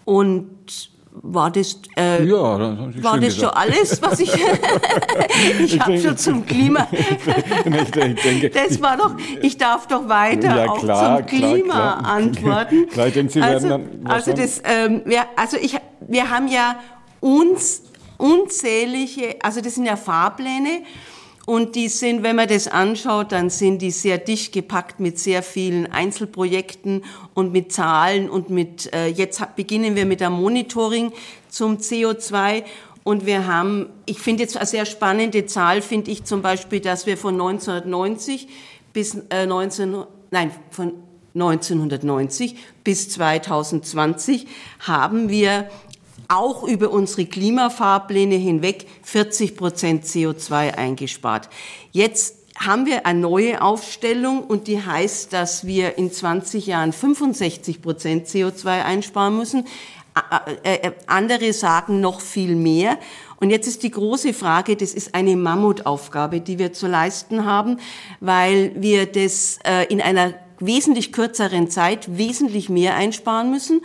Und war das, äh, ja, das war das schon alles, was ich, ich habe schon zum Klima, ich denke, das war doch, ich darf doch weiter ja, klar, auch zum Klima klar, klar. antworten. Klar, ich denke, Sie also, werden dann, also das, ähm, wir, also ich, wir haben ja uns unzählige, also das sind ja Fahrpläne und die sind, wenn man das anschaut, dann sind die sehr dicht gepackt mit sehr vielen Einzelprojekten und mit Zahlen und mit, äh, jetzt beginnen wir mit dem Monitoring zum CO2 und wir haben, ich finde jetzt eine sehr spannende Zahl, finde ich zum Beispiel, dass wir von 1990 bis äh, 19, nein, von 1990 bis 2020 haben wir auch über unsere Klimafahrpläne hinweg 40 Prozent CO2 eingespart. Jetzt haben wir eine neue Aufstellung und die heißt, dass wir in 20 Jahren 65 Prozent CO2 einsparen müssen. Äh, äh, andere sagen noch viel mehr. Und jetzt ist die große Frage, das ist eine Mammutaufgabe, die wir zu leisten haben, weil wir das äh, in einer wesentlich kürzeren Zeit wesentlich mehr einsparen müssen.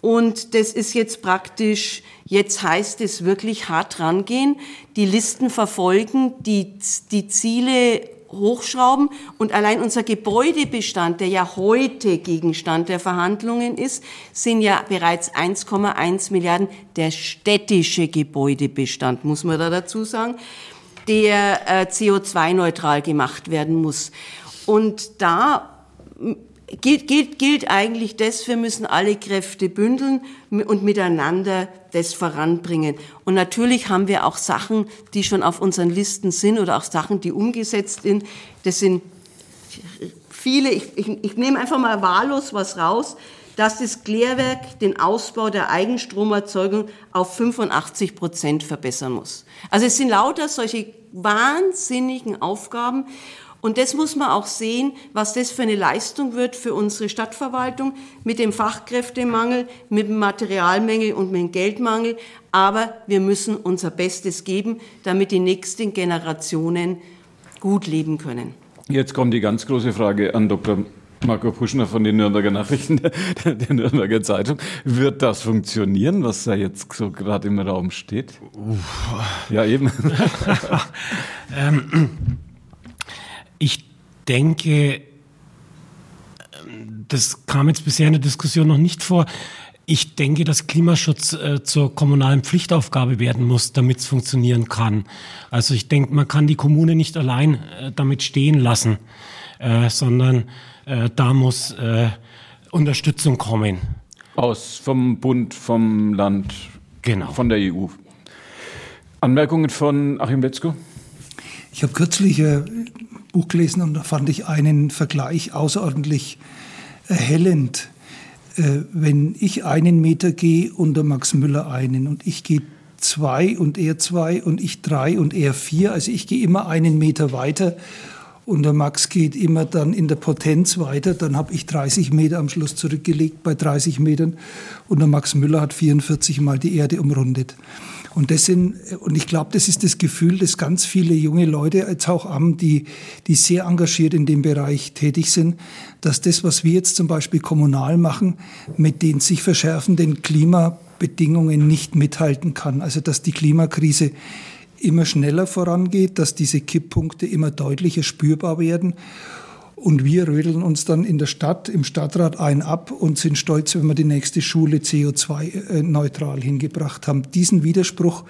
Und das ist jetzt praktisch, jetzt heißt es wirklich hart rangehen, die Listen verfolgen, die, die Ziele hochschrauben und allein unser Gebäudebestand, der ja heute Gegenstand der Verhandlungen ist, sind ja bereits 1,1 Milliarden der städtische Gebäudebestand, muss man da dazu sagen, der äh, CO2-neutral gemacht werden muss. Und da gilt, gilt, gilt eigentlich das, wir müssen alle Kräfte bündeln und miteinander das voranbringen. Und natürlich haben wir auch Sachen, die schon auf unseren Listen sind oder auch Sachen, die umgesetzt sind. Das sind viele, ich, ich, ich nehme einfach mal wahllos was raus, dass das Klärwerk den Ausbau der Eigenstromerzeugung auf 85 Prozent verbessern muss. Also es sind lauter solche wahnsinnigen Aufgaben. Und das muss man auch sehen, was das für eine Leistung wird für unsere Stadtverwaltung mit dem Fachkräftemangel, mit dem Materialmängel und mit dem Geldmangel. Aber wir müssen unser Bestes geben, damit die nächsten Generationen gut leben können. Jetzt kommt die ganz große Frage an Dr. Marco Puschner von den Nürnberger Nachrichten, der, der Nürnberger Zeitung. Wird das funktionieren, was da jetzt so gerade im Raum steht? Uff. Ja, eben. ähm, ich denke, das kam jetzt bisher in der Diskussion noch nicht vor. Ich denke, dass Klimaschutz äh, zur kommunalen Pflichtaufgabe werden muss, damit es funktionieren kann. Also ich denke, man kann die Kommune nicht allein äh, damit stehen lassen, äh, sondern äh, da muss äh, Unterstützung kommen. Aus vom Bund, vom Land, genau. von der EU. Anmerkungen von Achim Wetzko? Ich habe kürzlich ein Buch gelesen und da fand ich einen Vergleich außerordentlich erhellend. Äh, wenn ich einen Meter gehe und der Max Müller einen und ich gehe zwei und er zwei und ich drei und er vier, also ich gehe immer einen Meter weiter und der Max geht immer dann in der Potenz weiter, dann habe ich 30 Meter am Schluss zurückgelegt bei 30 Metern und der Max Müller hat 44 Mal die Erde umrundet. Und das sind, und ich glaube, das ist das Gefühl, dass ganz viele junge Leute jetzt auch haben, die, die sehr engagiert in dem Bereich tätig sind, dass das, was wir jetzt zum Beispiel kommunal machen, mit den sich verschärfenden Klimabedingungen nicht mithalten kann. Also, dass die Klimakrise immer schneller vorangeht, dass diese Kipppunkte immer deutlicher spürbar werden. Und wir rödeln uns dann in der Stadt, im Stadtrat ein ab und sind stolz, wenn wir die nächste Schule CO2-neutral hingebracht haben. Diesen Widerspruch,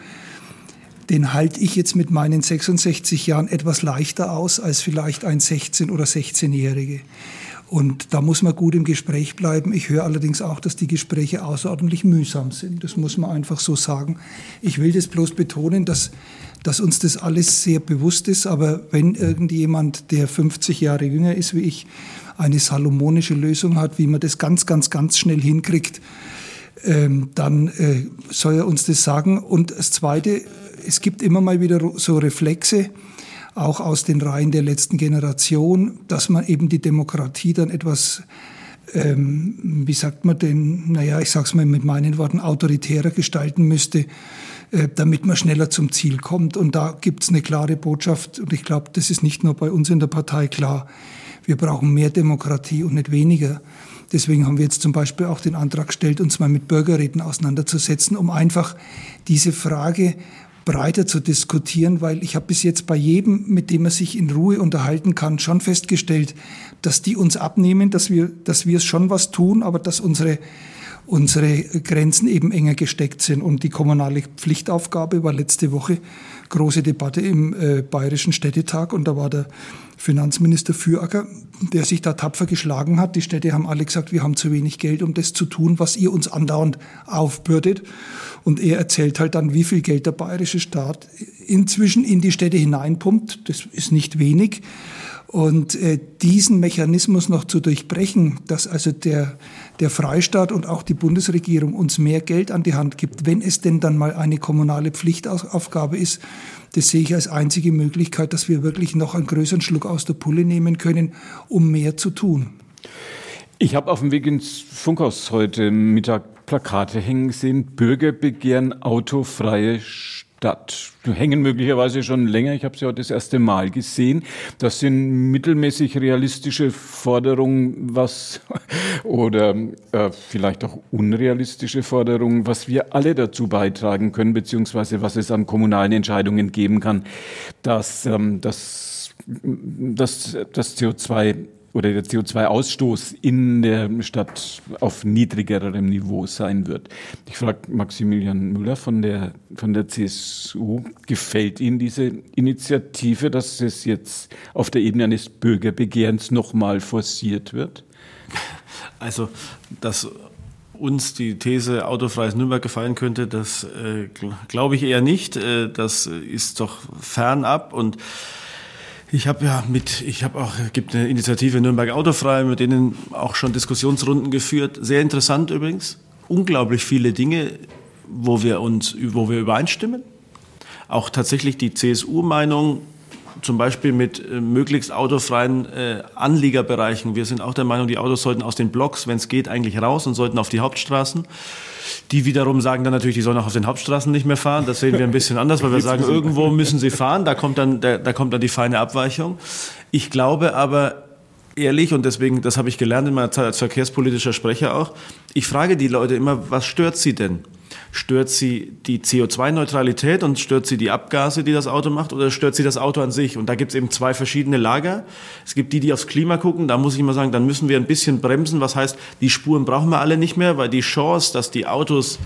den halte ich jetzt mit meinen 66 Jahren etwas leichter aus als vielleicht ein 16- oder 16-Jährige. Und da muss man gut im Gespräch bleiben. Ich höre allerdings auch, dass die Gespräche außerordentlich mühsam sind. Das muss man einfach so sagen. Ich will das bloß betonen, dass dass uns das alles sehr bewusst ist. Aber wenn irgendjemand, der 50 Jahre jünger ist wie ich, eine salomonische Lösung hat, wie man das ganz, ganz, ganz schnell hinkriegt, ähm, dann äh, soll er uns das sagen. Und das Zweite, es gibt immer mal wieder so Reflexe, auch aus den Reihen der letzten Generation, dass man eben die Demokratie dann etwas ähm, wie sagt man denn, naja, ich sage es mal mit meinen Worten, autoritärer gestalten müsste. Äh, damit man schneller zum Ziel kommt. Und da gibt es eine klare Botschaft. Und ich glaube, das ist nicht nur bei uns in der Partei klar. Wir brauchen mehr Demokratie und nicht weniger. Deswegen haben wir jetzt zum Beispiel auch den Antrag gestellt, uns mal mit Bürgerräten auseinanderzusetzen, um einfach diese Frage breiter zu diskutieren, weil ich habe bis jetzt bei jedem, mit dem man sich in Ruhe unterhalten kann, schon festgestellt, dass die uns abnehmen, dass wir, dass wir es schon was tun, aber dass unsere unsere Grenzen eben enger gesteckt sind. Und die kommunale Pflichtaufgabe war letzte Woche große Debatte im äh, Bayerischen Städtetag und da war der Finanzminister Füracker, der sich da tapfer geschlagen hat. Die Städte haben alle gesagt, wir haben zu wenig Geld, um das zu tun, was ihr uns andauernd aufbürdet. Und er erzählt halt dann, wie viel Geld der bayerische Staat inzwischen in die Städte hineinpumpt. Das ist nicht wenig. Und äh, diesen Mechanismus noch zu durchbrechen, dass also der, der Freistaat und auch die Bundesregierung uns mehr Geld an die Hand gibt, wenn es denn dann mal eine kommunale Pflichtaufgabe ist, das sehe ich als einzige Möglichkeit, dass wir wirklich noch einen größeren Schluck aus der Pulle nehmen können, um mehr zu tun. Ich habe auf dem Weg ins Funkhaus heute Mittag Plakate hängen gesehen, Bürger begehren autofreie statt. Die hängen möglicherweise schon länger. Ich habe sie heute das erste Mal gesehen. Das sind mittelmäßig realistische Forderungen, was oder äh, vielleicht auch unrealistische Forderungen, was wir alle dazu beitragen können, beziehungsweise was es an kommunalen Entscheidungen geben kann, dass ähm, das, das, das CO2 oder der CO2-Ausstoß in der Stadt auf niedrigerem Niveau sein wird. Ich frage Maximilian Müller von der, von der CSU, gefällt Ihnen diese Initiative, dass es jetzt auf der Ebene eines Bürgerbegehrens nochmal forciert wird? Also, dass uns die These autofreies Nürnberg gefallen könnte, das äh, glaube ich eher nicht. Äh, das ist doch fernab und ich habe ja mit, ich habe auch, gibt eine Initiative Nürnberg Autofrei, mit denen auch schon Diskussionsrunden geführt. Sehr interessant übrigens. Unglaublich viele Dinge, wo wir uns, wo wir übereinstimmen. Auch tatsächlich die CSU-Meinung, zum Beispiel mit äh, möglichst autofreien äh, Anliegerbereichen. Wir sind auch der Meinung, die Autos sollten aus den Blocks, wenn es geht, eigentlich raus und sollten auf die Hauptstraßen. Die wiederum sagen dann natürlich, die sollen auch auf den Hauptstraßen nicht mehr fahren. Das sehen wir ein bisschen anders, weil wir sagen, irgendwo müssen sie fahren. Da kommt dann, da, da kommt dann die feine Abweichung. Ich glaube aber ehrlich, und deswegen, das habe ich gelernt in meiner Zeit als verkehrspolitischer Sprecher auch, ich frage die Leute immer, was stört sie denn? Stört sie die CO2-Neutralität und stört sie die Abgase, die das Auto macht, oder stört sie das Auto an sich? Und da gibt es eben zwei verschiedene Lager. Es gibt die, die aufs Klima gucken. Da muss ich mal sagen, dann müssen wir ein bisschen bremsen. Was heißt, die Spuren brauchen wir alle nicht mehr, weil die Chance, dass die Autos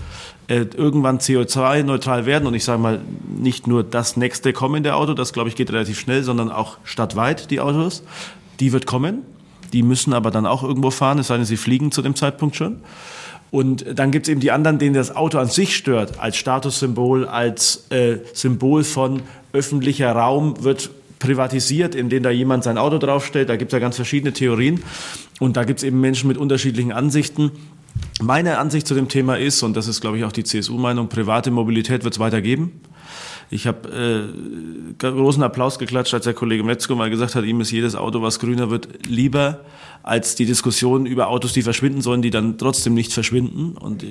äh, irgendwann CO2-neutral werden und ich sage mal, nicht nur das nächste kommende Auto, das glaube ich geht relativ schnell, sondern auch stadtweit die Autos, die wird kommen. Die müssen aber dann auch irgendwo fahren, es sei denn, sie fliegen zu dem Zeitpunkt schon. Und dann gibt es eben die anderen, denen das Auto an sich stört, als Statussymbol, als äh, Symbol von öffentlicher Raum wird privatisiert, indem da jemand sein Auto draufstellt. Da gibt es ja ganz verschiedene Theorien. Und da gibt es eben Menschen mit unterschiedlichen Ansichten. Meine Ansicht zu dem Thema ist, und das ist, glaube ich, auch die CSU-Meinung, private Mobilität wird es weiter geben. Ich habe äh, großen Applaus geklatscht, als der Kollege Metzger mal gesagt hat, ihm ist jedes Auto, was grüner wird, lieber als die Diskussion über Autos, die verschwinden sollen, die dann trotzdem nicht verschwinden. Und,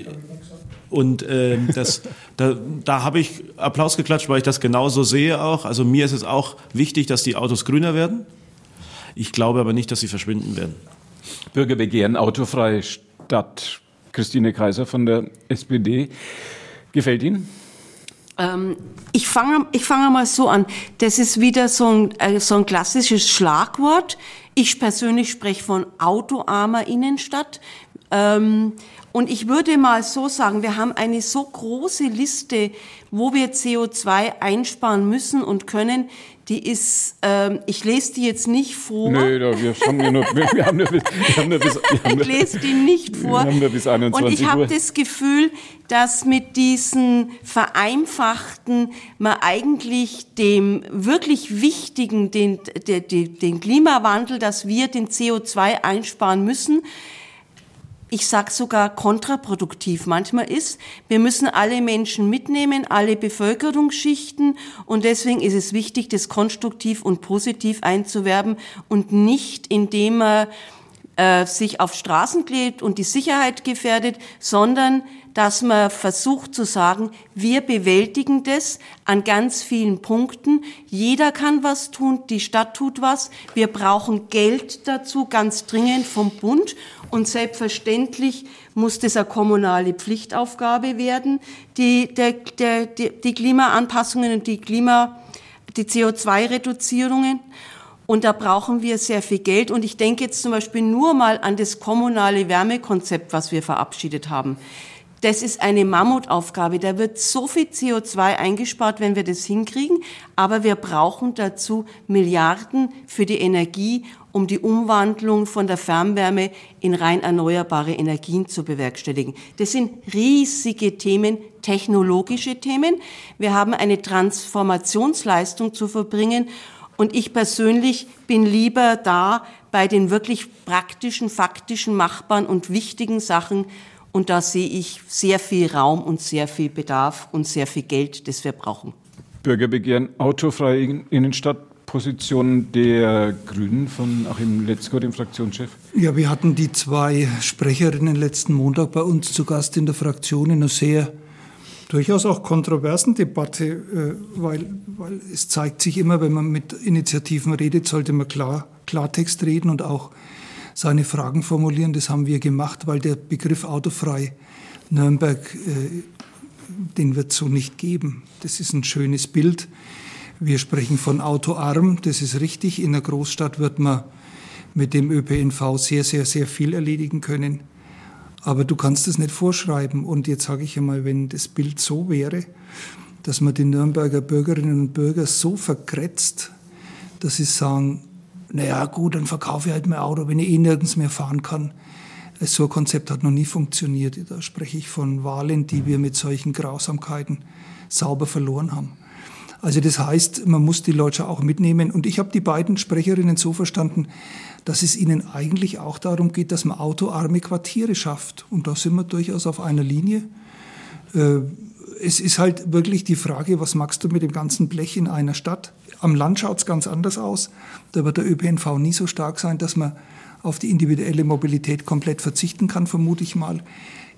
und äh, das, da, da habe ich Applaus geklatscht, weil ich das genauso sehe auch. Also mir ist es auch wichtig, dass die Autos grüner werden. Ich glaube aber nicht, dass sie verschwinden werden. Bürgerbegehren autofrei statt Christine Kaiser von der SPD. Gefällt Ihnen? Ähm, ich fange ich fange mal so an. Das ist wieder so ein, äh, so ein klassisches Schlagwort. Ich persönlich spreche von autoarmer Innenstadt. Ähm, und ich würde mal so sagen, wir haben eine so große Liste, wo wir CO2 einsparen müssen und können die ist, ähm, ich lese die jetzt nicht vor. Nö, da, wir, haben ja nur, wir haben nur bis, wir haben nur bis ich lese die nicht vor. Wir haben nur bis 21 Und ich habe das Gefühl, dass mit diesen vereinfachten man eigentlich dem wirklich wichtigen, den, den, den Klimawandel, dass wir den CO2 einsparen müssen, ich sage sogar kontraproduktiv manchmal ist. Wir müssen alle Menschen mitnehmen, alle Bevölkerungsschichten und deswegen ist es wichtig, das konstruktiv und positiv einzuwerben und nicht indem man äh, sich auf Straßen klebt und die Sicherheit gefährdet, sondern dass man versucht zu sagen, wir bewältigen das an ganz vielen Punkten. Jeder kann was tun, die Stadt tut was. Wir brauchen Geld dazu, ganz dringend vom Bund. Und selbstverständlich muss das eine kommunale Pflichtaufgabe werden, die, der, der, die, die Klimaanpassungen und die Klima, die CO2-Reduzierungen. Und da brauchen wir sehr viel Geld. Und ich denke jetzt zum Beispiel nur mal an das kommunale Wärmekonzept, was wir verabschiedet haben. Das ist eine Mammutaufgabe. Da wird so viel CO2 eingespart, wenn wir das hinkriegen. Aber wir brauchen dazu Milliarden für die Energie, um die Umwandlung von der Fernwärme in rein erneuerbare Energien zu bewerkstelligen. Das sind riesige Themen, technologische Themen. Wir haben eine Transformationsleistung zu verbringen. Und ich persönlich bin lieber da bei den wirklich praktischen, faktischen, machbaren und wichtigen Sachen, und da sehe ich sehr viel Raum und sehr viel Bedarf und sehr viel Geld, das wir brauchen. Bürgerbegehren autofreie Innenstadtposition der Grünen von Achim Letzko, dem Fraktionschef? Ja, wir hatten die zwei Sprecherinnen letzten Montag bei uns zu Gast in der Fraktion in einer sehr durchaus auch kontroversen Debatte, äh, weil, weil es zeigt sich immer, wenn man mit Initiativen redet, sollte man klar, Klartext reden und auch seine Fragen formulieren. Das haben wir gemacht, weil der Begriff autofrei Nürnberg, äh, den wird es so nicht geben. Das ist ein schönes Bild. Wir sprechen von autoarm, das ist richtig. In der Großstadt wird man mit dem ÖPNV sehr, sehr, sehr viel erledigen können. Aber du kannst es nicht vorschreiben. Und jetzt sage ich einmal, wenn das Bild so wäre, dass man die Nürnberger Bürgerinnen und Bürger so verkretzt, dass sie sagen, naja gut, dann verkaufe ich halt mein Auto, wenn ich eh nirgends mehr fahren kann. So ein Konzept hat noch nie funktioniert. Da spreche ich von Wahlen, die wir mit solchen Grausamkeiten sauber verloren haben. Also das heißt, man muss die Leute auch mitnehmen. Und ich habe die beiden Sprecherinnen so verstanden, dass es ihnen eigentlich auch darum geht, dass man autoarme Quartiere schafft. Und da sind wir durchaus auf einer Linie. Äh, es ist halt wirklich die Frage, was machst du mit dem ganzen Blech in einer Stadt? Am Land schaut es ganz anders aus. Da wird der ÖPNV nie so stark sein, dass man auf die individuelle Mobilität komplett verzichten kann, vermute ich mal.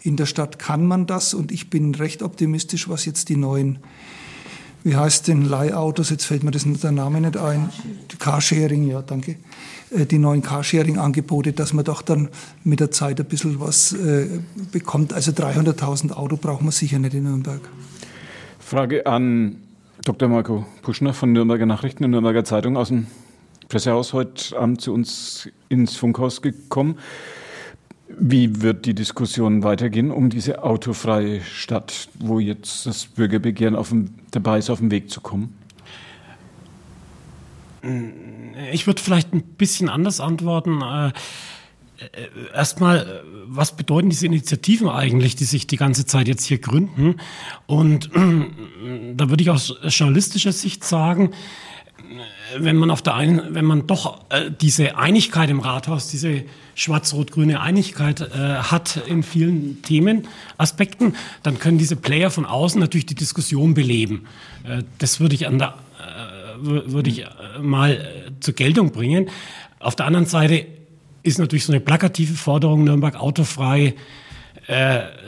In der Stadt kann man das und ich bin recht optimistisch, was jetzt die neuen wie heißt denn Leihautos, jetzt fällt mir das, der Name nicht ein, Carsharing, ja, danke, äh, die neuen Carsharing-Angebote, dass man doch dann mit der Zeit ein bisschen was äh, bekommt. Also 300.000 Auto braucht man sicher nicht in Nürnberg. Frage an Dr. Marco Puschner von Nürnberger Nachrichten und Nürnberger Zeitung aus dem Pressehaus heute Abend zu uns ins Funkhaus gekommen. Wie wird die Diskussion weitergehen um diese autofreie Stadt, wo jetzt das Bürgerbegehren dem, dabei ist, auf den Weg zu kommen? Ich würde vielleicht ein bisschen anders antworten. Äh, äh, erstmal, was bedeuten diese Initiativen eigentlich, die sich die ganze Zeit jetzt hier gründen? Und da würde ich aus journalistischer Sicht sagen, wenn man auf der einen, wenn man doch äh, diese Einigkeit im Rathaus, diese schwarz-rot-grüne Einigkeit äh, hat in vielen Themenaspekten, dann können diese Player von außen natürlich die Diskussion beleben. Äh, das würde ich an der, äh, würde ich äh, mal äh, zur Geltung bringen. Auf der anderen Seite ist natürlich so eine plakative Forderung Nürnberg autofrei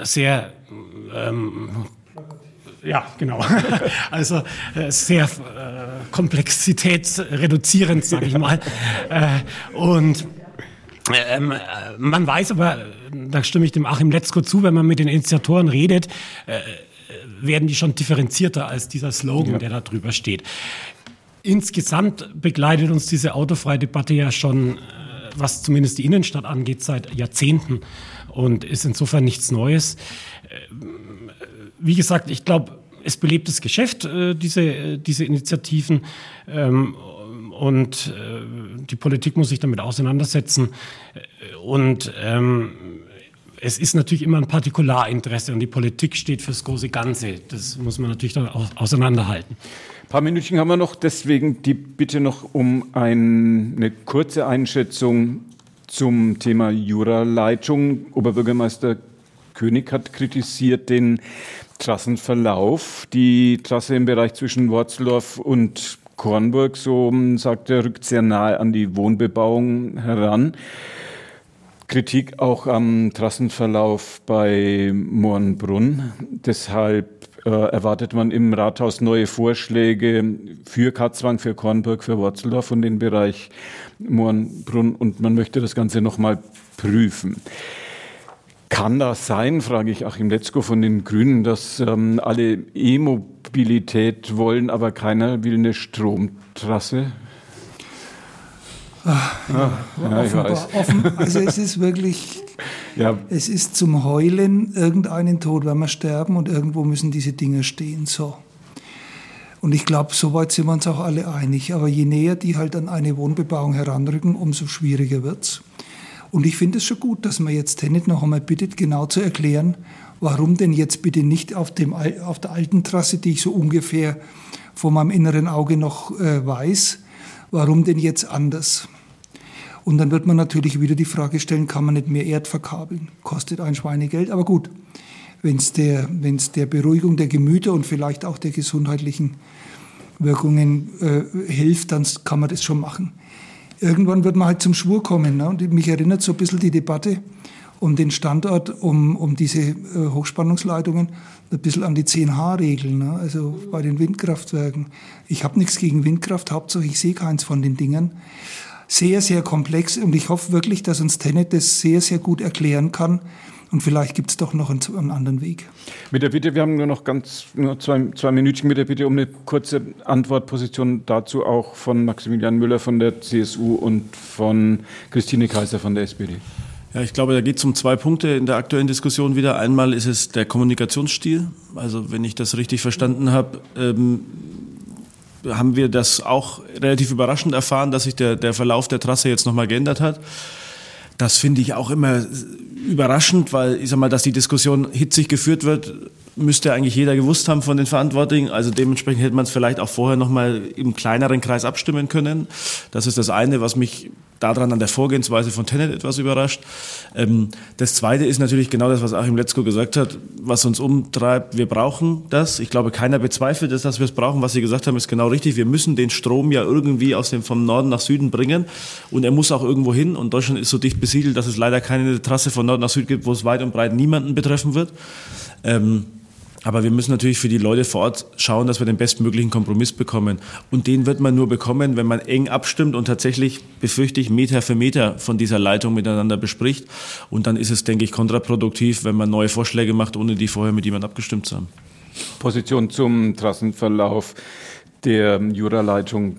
sehr ähm, ja, genau. Also äh, sehr äh, komplexitätsreduzierend, sage ich mal. äh, und ähm, man weiß aber, da stimme ich dem Achim Letzko zu, wenn man mit den Initiatoren redet, äh, werden die schon differenzierter als dieser Slogan, ja. der da drüber steht. Insgesamt begleitet uns diese autofreie Debatte ja schon, äh, was zumindest die Innenstadt angeht, seit Jahrzehnten und ist insofern nichts Neues. Wie gesagt, ich glaube, es belebt das Geschäft, äh, diese, äh, diese Initiativen. Ähm, und äh, die Politik muss sich damit auseinandersetzen. Und ähm, es ist natürlich immer ein Partikularinteresse und die Politik steht fürs große Ganze. Das muss man natürlich dann auseinanderhalten. Ein paar Minuten haben wir noch, deswegen die Bitte noch um ein, eine kurze Einschätzung zum Thema Juraleitung. Oberbürgermeister König hat kritisiert den Trassenverlauf. Die Trasse im Bereich zwischen Worzeldorf und Kornburg, so sagt er, rückt sehr nahe an die Wohnbebauung heran. Kritik auch am Trassenverlauf bei Moornbrunn. Deshalb äh, erwartet man im Rathaus neue Vorschläge für Katzwang, für Kornburg, für Worzeldorf und den Bereich Moornbrunn und man möchte das Ganze nochmal prüfen. Kann das sein, frage ich Achim Letzko von den Grünen, dass ähm, alle E-Mobilität wollen, aber keiner will eine Stromtrasse? Ach, ja, ja, ich weiß. Offen, also es ist wirklich, ja. es ist zum Heulen, irgendeinen Tod werden wir sterben und irgendwo müssen diese Dinge stehen. So. Und ich glaube, soweit sind wir uns auch alle einig. Aber je näher die halt an eine Wohnbebauung heranrücken, umso schwieriger wird's. Und ich finde es schon gut, dass man jetzt Tenet noch einmal bittet, genau zu erklären, warum denn jetzt bitte nicht auf, dem, auf der alten Trasse, die ich so ungefähr vor meinem inneren Auge noch äh, weiß, warum denn jetzt anders? Und dann wird man natürlich wieder die Frage stellen, kann man nicht mehr Erd verkabeln? Kostet ein Schweinegeld, aber gut. Wenn es der, wenn's der Beruhigung der Gemüter und vielleicht auch der gesundheitlichen Wirkungen äh, hilft, dann kann man das schon machen irgendwann wird man halt zum Schwur kommen. Ne? Und mich erinnert so ein bisschen die Debatte um den Standort, um, um diese äh, Hochspannungsleitungen, ein bisschen an die 10H-Regeln, ne? also bei den Windkraftwerken. Ich habe nichts gegen Windkraft, Hauptsache ich sehe keins von den Dingen. Sehr, sehr komplex und ich hoffe wirklich, dass uns Tenet das sehr, sehr gut erklären kann, und vielleicht gibt es doch noch einen, einen, anderen Weg. Mit der Bitte, wir haben nur noch ganz nur zwei, zwei Minütchen mit der Bitte um eine kurze Antwortposition dazu auch von Maximilian Müller von der CSU und von Christine Kaiser von der SPD. Ja, ich glaube, da geht es um zwei Punkte in der aktuellen Diskussion wieder. Einmal ist es der Kommunikationsstil. Also wenn ich das richtig verstanden habe, ähm, haben wir das auch relativ überraschend erfahren, dass sich der, der Verlauf der Trasse jetzt nochmal geändert hat. Das finde ich auch immer überraschend, weil ich sag mal, dass die Diskussion hitzig geführt wird, müsste eigentlich jeder gewusst haben von den Verantwortlichen. Also dementsprechend hätte man es vielleicht auch vorher noch mal im kleineren Kreis abstimmen können. Das ist das eine, was mich daran an der Vorgehensweise von Tenet etwas überrascht. Ähm, das zweite ist natürlich genau das, was Achim Letzko gesagt hat, was uns umtreibt. Wir brauchen das. Ich glaube, keiner bezweifelt es, dass wir es brauchen. Was Sie gesagt haben, ist genau richtig. Wir müssen den Strom ja irgendwie aus dem, vom Norden nach Süden bringen. Und er muss auch irgendwo hin. Und Deutschland ist so dicht besiedelt, dass es leider keine Trasse von Nord nach Süd gibt, wo es weit und breit niemanden betreffen wird. Ähm, Aber wir müssen natürlich für die Leute vor Ort schauen, dass wir den bestmöglichen Kompromiss bekommen. Und den wird man nur bekommen, wenn man eng abstimmt und tatsächlich, befürchte ich, Meter für Meter von dieser Leitung miteinander bespricht. Und dann ist es, denke ich, kontraproduktiv, wenn man neue Vorschläge macht, ohne die vorher mit jemandem abgestimmt zu haben. Position zum Trassenverlauf der Juraleitung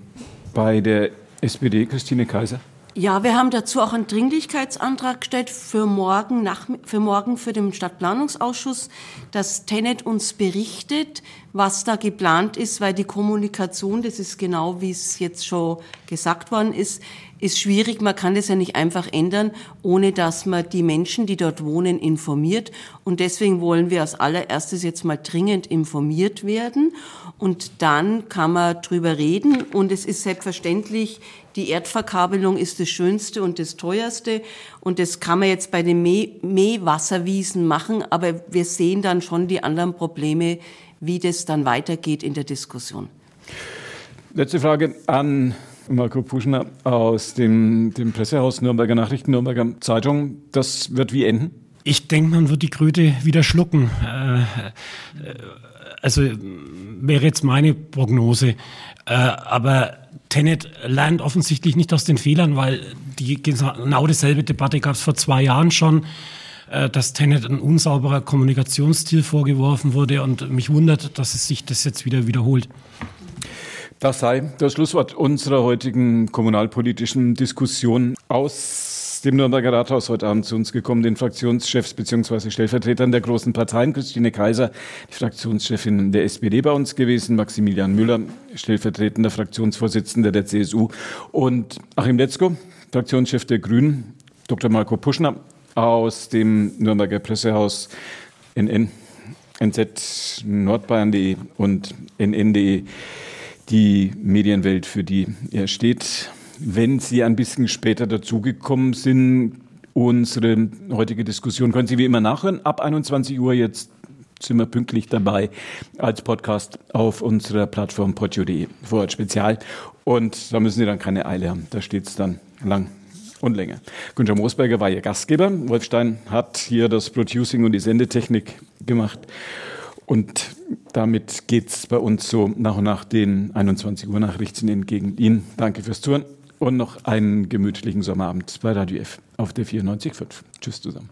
bei der SPD, Christine Kaiser? Ja, wir haben dazu auch einen Dringlichkeitsantrag gestellt für morgen, nach, für morgen für den Stadtplanungsausschuss, dass Tenet uns berichtet, was da geplant ist, weil die Kommunikation, das ist genau wie es jetzt schon gesagt worden ist, ist schwierig. Man kann das ja nicht einfach ändern, ohne dass man die Menschen, die dort wohnen, informiert. Und deswegen wollen wir als allererstes jetzt mal dringend informiert werden. Und dann kann man drüber reden. Und es ist selbstverständlich, die Erdverkabelung ist das Schönste und das Teuerste. Und das kann man jetzt bei den Mähwasserwiesen machen. Aber wir sehen dann schon die anderen Probleme, wie das dann weitergeht in der Diskussion. Letzte Frage an Marco Puschner aus dem, dem Pressehaus Nürnberger Nachrichten, Nürnberger Zeitung. Das wird wie enden? Ich denke, man wird die Kröte wieder schlucken. Äh, äh, also wäre jetzt meine Prognose. Äh, aber Tenet lernt offensichtlich nicht aus den Fehlern, weil die genau dieselbe Debatte gab es vor zwei Jahren schon dass Tenet ein unsauberer Kommunikationsstil vorgeworfen wurde und mich wundert, dass es sich das jetzt wieder wiederholt. Das sei das Schlusswort unserer heutigen kommunalpolitischen Diskussion aus dem Nürnberger Rathaus heute Abend zu uns gekommen, den Fraktionschefs bzw. Stellvertretern der großen Parteien, Christine Kaiser, die Fraktionschefin der SPD bei uns gewesen, Maximilian Müller, stellvertretender Fraktionsvorsitzender der CSU und Achim Letzko, Fraktionschef der Grünen, Dr. Marco Puschner aus dem Nürnberger Pressehaus NN, NZ Nordbayern.de und NN.de die Medienwelt, für die er steht. Wenn Sie ein bisschen später dazugekommen sind, unsere heutige Diskussion können Sie wie immer nachhören. Ab 21 Uhr jetzt sind wir pünktlich dabei als Podcast auf unserer Plattform podio.de, Vorort Spezial. Und da müssen Sie dann keine Eile haben. Da steht es dann lang und länger. Günther Moosberger war Ihr Gastgeber. Wolfstein hat hier das Producing und die Sendetechnik gemacht. Und damit geht es bei uns so nach und nach den 21 Uhr Nachrichten entgegen. Ihnen danke fürs Zuhören und noch einen gemütlichen Sommerabend bei Radio F auf der 94.5. Tschüss zusammen.